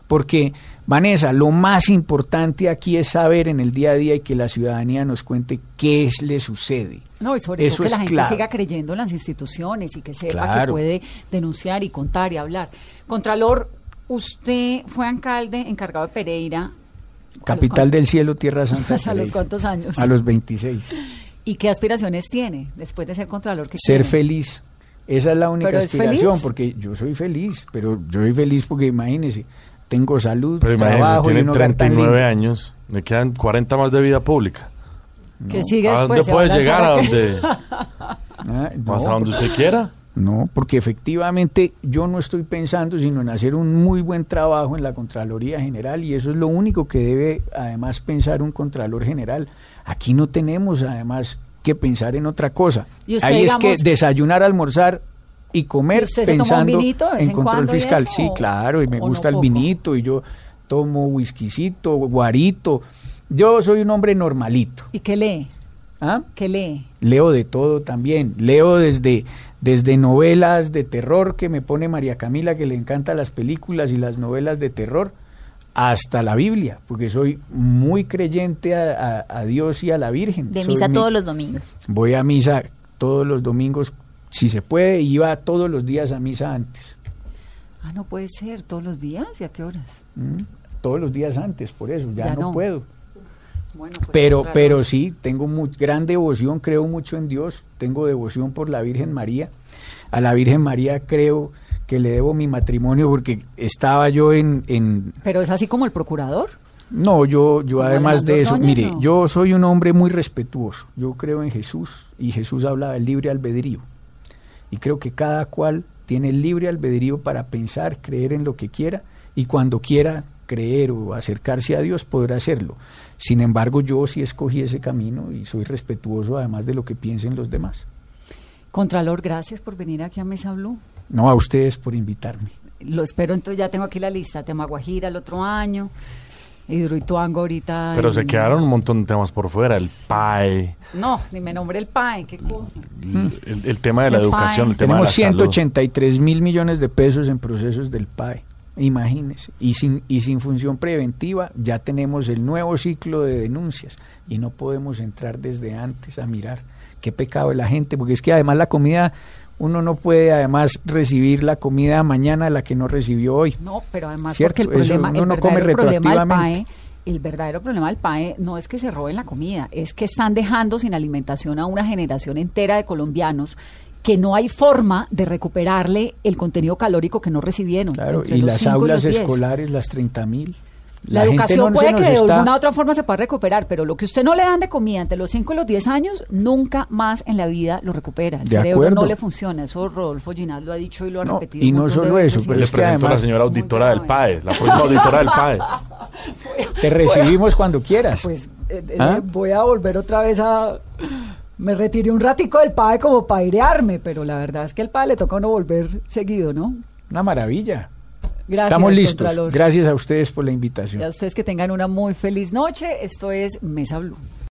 [SPEAKER 4] Porque, Vanessa, lo más importante aquí es saber en el día a día y que la ciudadanía nos cuente qué es, le sucede.
[SPEAKER 3] No, y sobre
[SPEAKER 4] Eso
[SPEAKER 3] todo que la gente
[SPEAKER 4] clave.
[SPEAKER 3] siga creyendo en las instituciones y que sepa
[SPEAKER 4] Claro.
[SPEAKER 3] que puede denunciar y contar y hablar. Contralor, usted fue alcalde encargado de Pereira. ¿A los
[SPEAKER 4] Capital del cielo, tierra santa.
[SPEAKER 3] ¿A los cuántos años?
[SPEAKER 4] A los 26.
[SPEAKER 3] ¿Y qué aspiraciones tiene después de ser Contralor? ¿Qué
[SPEAKER 4] Ser
[SPEAKER 3] quiere?
[SPEAKER 4] feliz. Esa es la única
[SPEAKER 3] ¿Pero es
[SPEAKER 4] aspiración, porque yo soy feliz, pero yo soy feliz porque imagínese, tengo salud,
[SPEAKER 5] Pero imagínese,
[SPEAKER 4] trabajo y
[SPEAKER 5] tiene
[SPEAKER 4] un hogar tan
[SPEAKER 5] 39
[SPEAKER 4] lindo.
[SPEAKER 5] años. Le quedan 40 más de vida pública.
[SPEAKER 3] ¿Qué sigue
[SPEAKER 5] ¿A
[SPEAKER 3] después?
[SPEAKER 5] dónde
[SPEAKER 3] ¿Se va
[SPEAKER 5] puede llegar? ¿A donde,
[SPEAKER 4] Ah, no,
[SPEAKER 5] hasta donde usted quiera?
[SPEAKER 4] No, porque efectivamente yo no estoy pensando sino en hacer un muy buen trabajo en la Contraloría General y eso es lo único que debe además pensar un Contralor General. Aquí no tenemos además que pensar en otra cosa.
[SPEAKER 3] Y usted,
[SPEAKER 4] Ahí es que desayunar, almorzar y comer
[SPEAKER 3] ¿Y usted se toma un
[SPEAKER 4] pensando
[SPEAKER 3] vinito
[SPEAKER 4] en control fiscal.
[SPEAKER 3] eso,
[SPEAKER 4] Sí,
[SPEAKER 3] o-
[SPEAKER 4] claro, y me
[SPEAKER 3] no
[SPEAKER 4] gusta el vinito y yo tomo whiskycito, guarito. Yo soy un hombre normalito.
[SPEAKER 3] ¿Y qué lee?
[SPEAKER 4] ¿Ah?
[SPEAKER 3] ¿Qué lee?
[SPEAKER 4] Leo de todo también. Leo desde, desde novelas de terror que me pone María Camila, que le encantan las películas y las novelas de terror, hasta la Biblia, porque soy muy creyente a, a- a Dios y a la Virgen.
[SPEAKER 6] De
[SPEAKER 4] Soy
[SPEAKER 6] misa
[SPEAKER 4] mi-
[SPEAKER 6] todos los domingos.
[SPEAKER 4] Voy a misa todos los domingos, si se puede, y iba todos los días a misa antes.
[SPEAKER 3] Ah, no puede ser, todos los días y a qué horas.
[SPEAKER 4] ¿m? Todos los días antes, por eso, ya,
[SPEAKER 3] Ya
[SPEAKER 4] no,
[SPEAKER 3] no.
[SPEAKER 4] puedo.
[SPEAKER 3] Bueno, pues,
[SPEAKER 4] Pero, pero sí, tengo gran devoción, creo mucho en Dios, tengo devoción por la Virgen María. A la Virgen María creo que le debo mi matrimonio porque estaba yo en... en
[SPEAKER 3] Pero es así como el procurador.
[SPEAKER 4] No, yo, yo además de eso, mire, yo soy un hombre muy respetuoso. Yo creo en Jesús y Jesús habla del libre albedrío. Y creo que cada cual tiene el libre albedrío para pensar, creer en lo que quiera y cuando quiera creer o acercarse a Dios podrá hacerlo. Sin embargo, yo sí escogí ese camino y soy respetuoso además de lo que piensen los demás.
[SPEAKER 3] Contralor, gracias por venir aquí a Mesa Blue.
[SPEAKER 4] No a ustedes por invitarme.
[SPEAKER 3] Lo espero, entonces ya tengo aquí la lista. Tema Guajira el otro año, Hidroituango ahorita.
[SPEAKER 5] Pero se quedaron un montón de temas por fuera, el PAE,
[SPEAKER 3] No, ni me nombre el PAE, qué cosa.
[SPEAKER 5] el, el tema de la
[SPEAKER 3] El
[SPEAKER 5] educación,
[SPEAKER 3] PAE.
[SPEAKER 5] el tema de la
[SPEAKER 4] Tenemos
[SPEAKER 5] salud.
[SPEAKER 4] 183 mil millones de pesos en procesos del PAE. Imagínese. Y sin, y sin función preventiva ya tenemos el nuevo ciclo de denuncias y no podemos entrar desde antes a mirar qué pecado de la gente, porque es que además la comida, uno no puede además recibir la comida mañana la que no recibió hoy.
[SPEAKER 3] No, pero además
[SPEAKER 4] Cierto,
[SPEAKER 3] porque el
[SPEAKER 4] eso
[SPEAKER 3] problema,
[SPEAKER 4] uno
[SPEAKER 3] el
[SPEAKER 4] no come retroactivamente.
[SPEAKER 3] el verdadero problema del PAE no es que se roben la comida, es que están dejando sin alimentación a una generación entera de colombianos que no hay forma de recuperarle el contenido calórico que no recibieron.
[SPEAKER 4] Claro,
[SPEAKER 3] entre
[SPEAKER 4] y
[SPEAKER 3] los
[SPEAKER 4] las
[SPEAKER 3] cinco y
[SPEAKER 4] aulas
[SPEAKER 3] los diez.
[SPEAKER 4] escolares, las 30 mil.
[SPEAKER 3] La, educación
[SPEAKER 4] no
[SPEAKER 3] puede que de
[SPEAKER 4] está-
[SPEAKER 3] alguna otra forma se pueda recuperar, pero lo que usted no le dan de comida entre los 5 y los 10 años, nunca más en la vida lo recupera. El
[SPEAKER 4] De
[SPEAKER 3] cerebro no
[SPEAKER 4] acuerdo.
[SPEAKER 3] le funciona. Eso Rodolfo Ginás lo ha dicho y lo ha
[SPEAKER 4] No,
[SPEAKER 3] repetido.
[SPEAKER 4] y no solo
[SPEAKER 3] veces
[SPEAKER 4] eso,
[SPEAKER 3] y
[SPEAKER 4] pero
[SPEAKER 5] Le
[SPEAKER 3] es
[SPEAKER 4] es que
[SPEAKER 5] presento a la señora auditora del. PAE, la próxima auditora del PAE.
[SPEAKER 4] Te recibimos cuando quieras.
[SPEAKER 3] Pues eh, eh,
[SPEAKER 4] ¿Ah?
[SPEAKER 3] voy a volver otra vez a... Me retiré un ratico del PAE como para airearme, pero la verdad es que al PAE le toca a uno volver seguido, ¿no?
[SPEAKER 4] Una maravilla.
[SPEAKER 3] Gracias,
[SPEAKER 4] Estamos listos.
[SPEAKER 3] Contralor.
[SPEAKER 4] Gracias a ustedes por la invitación.
[SPEAKER 3] Y a ustedes que tengan una muy feliz noche. Esto es Mesa Blue.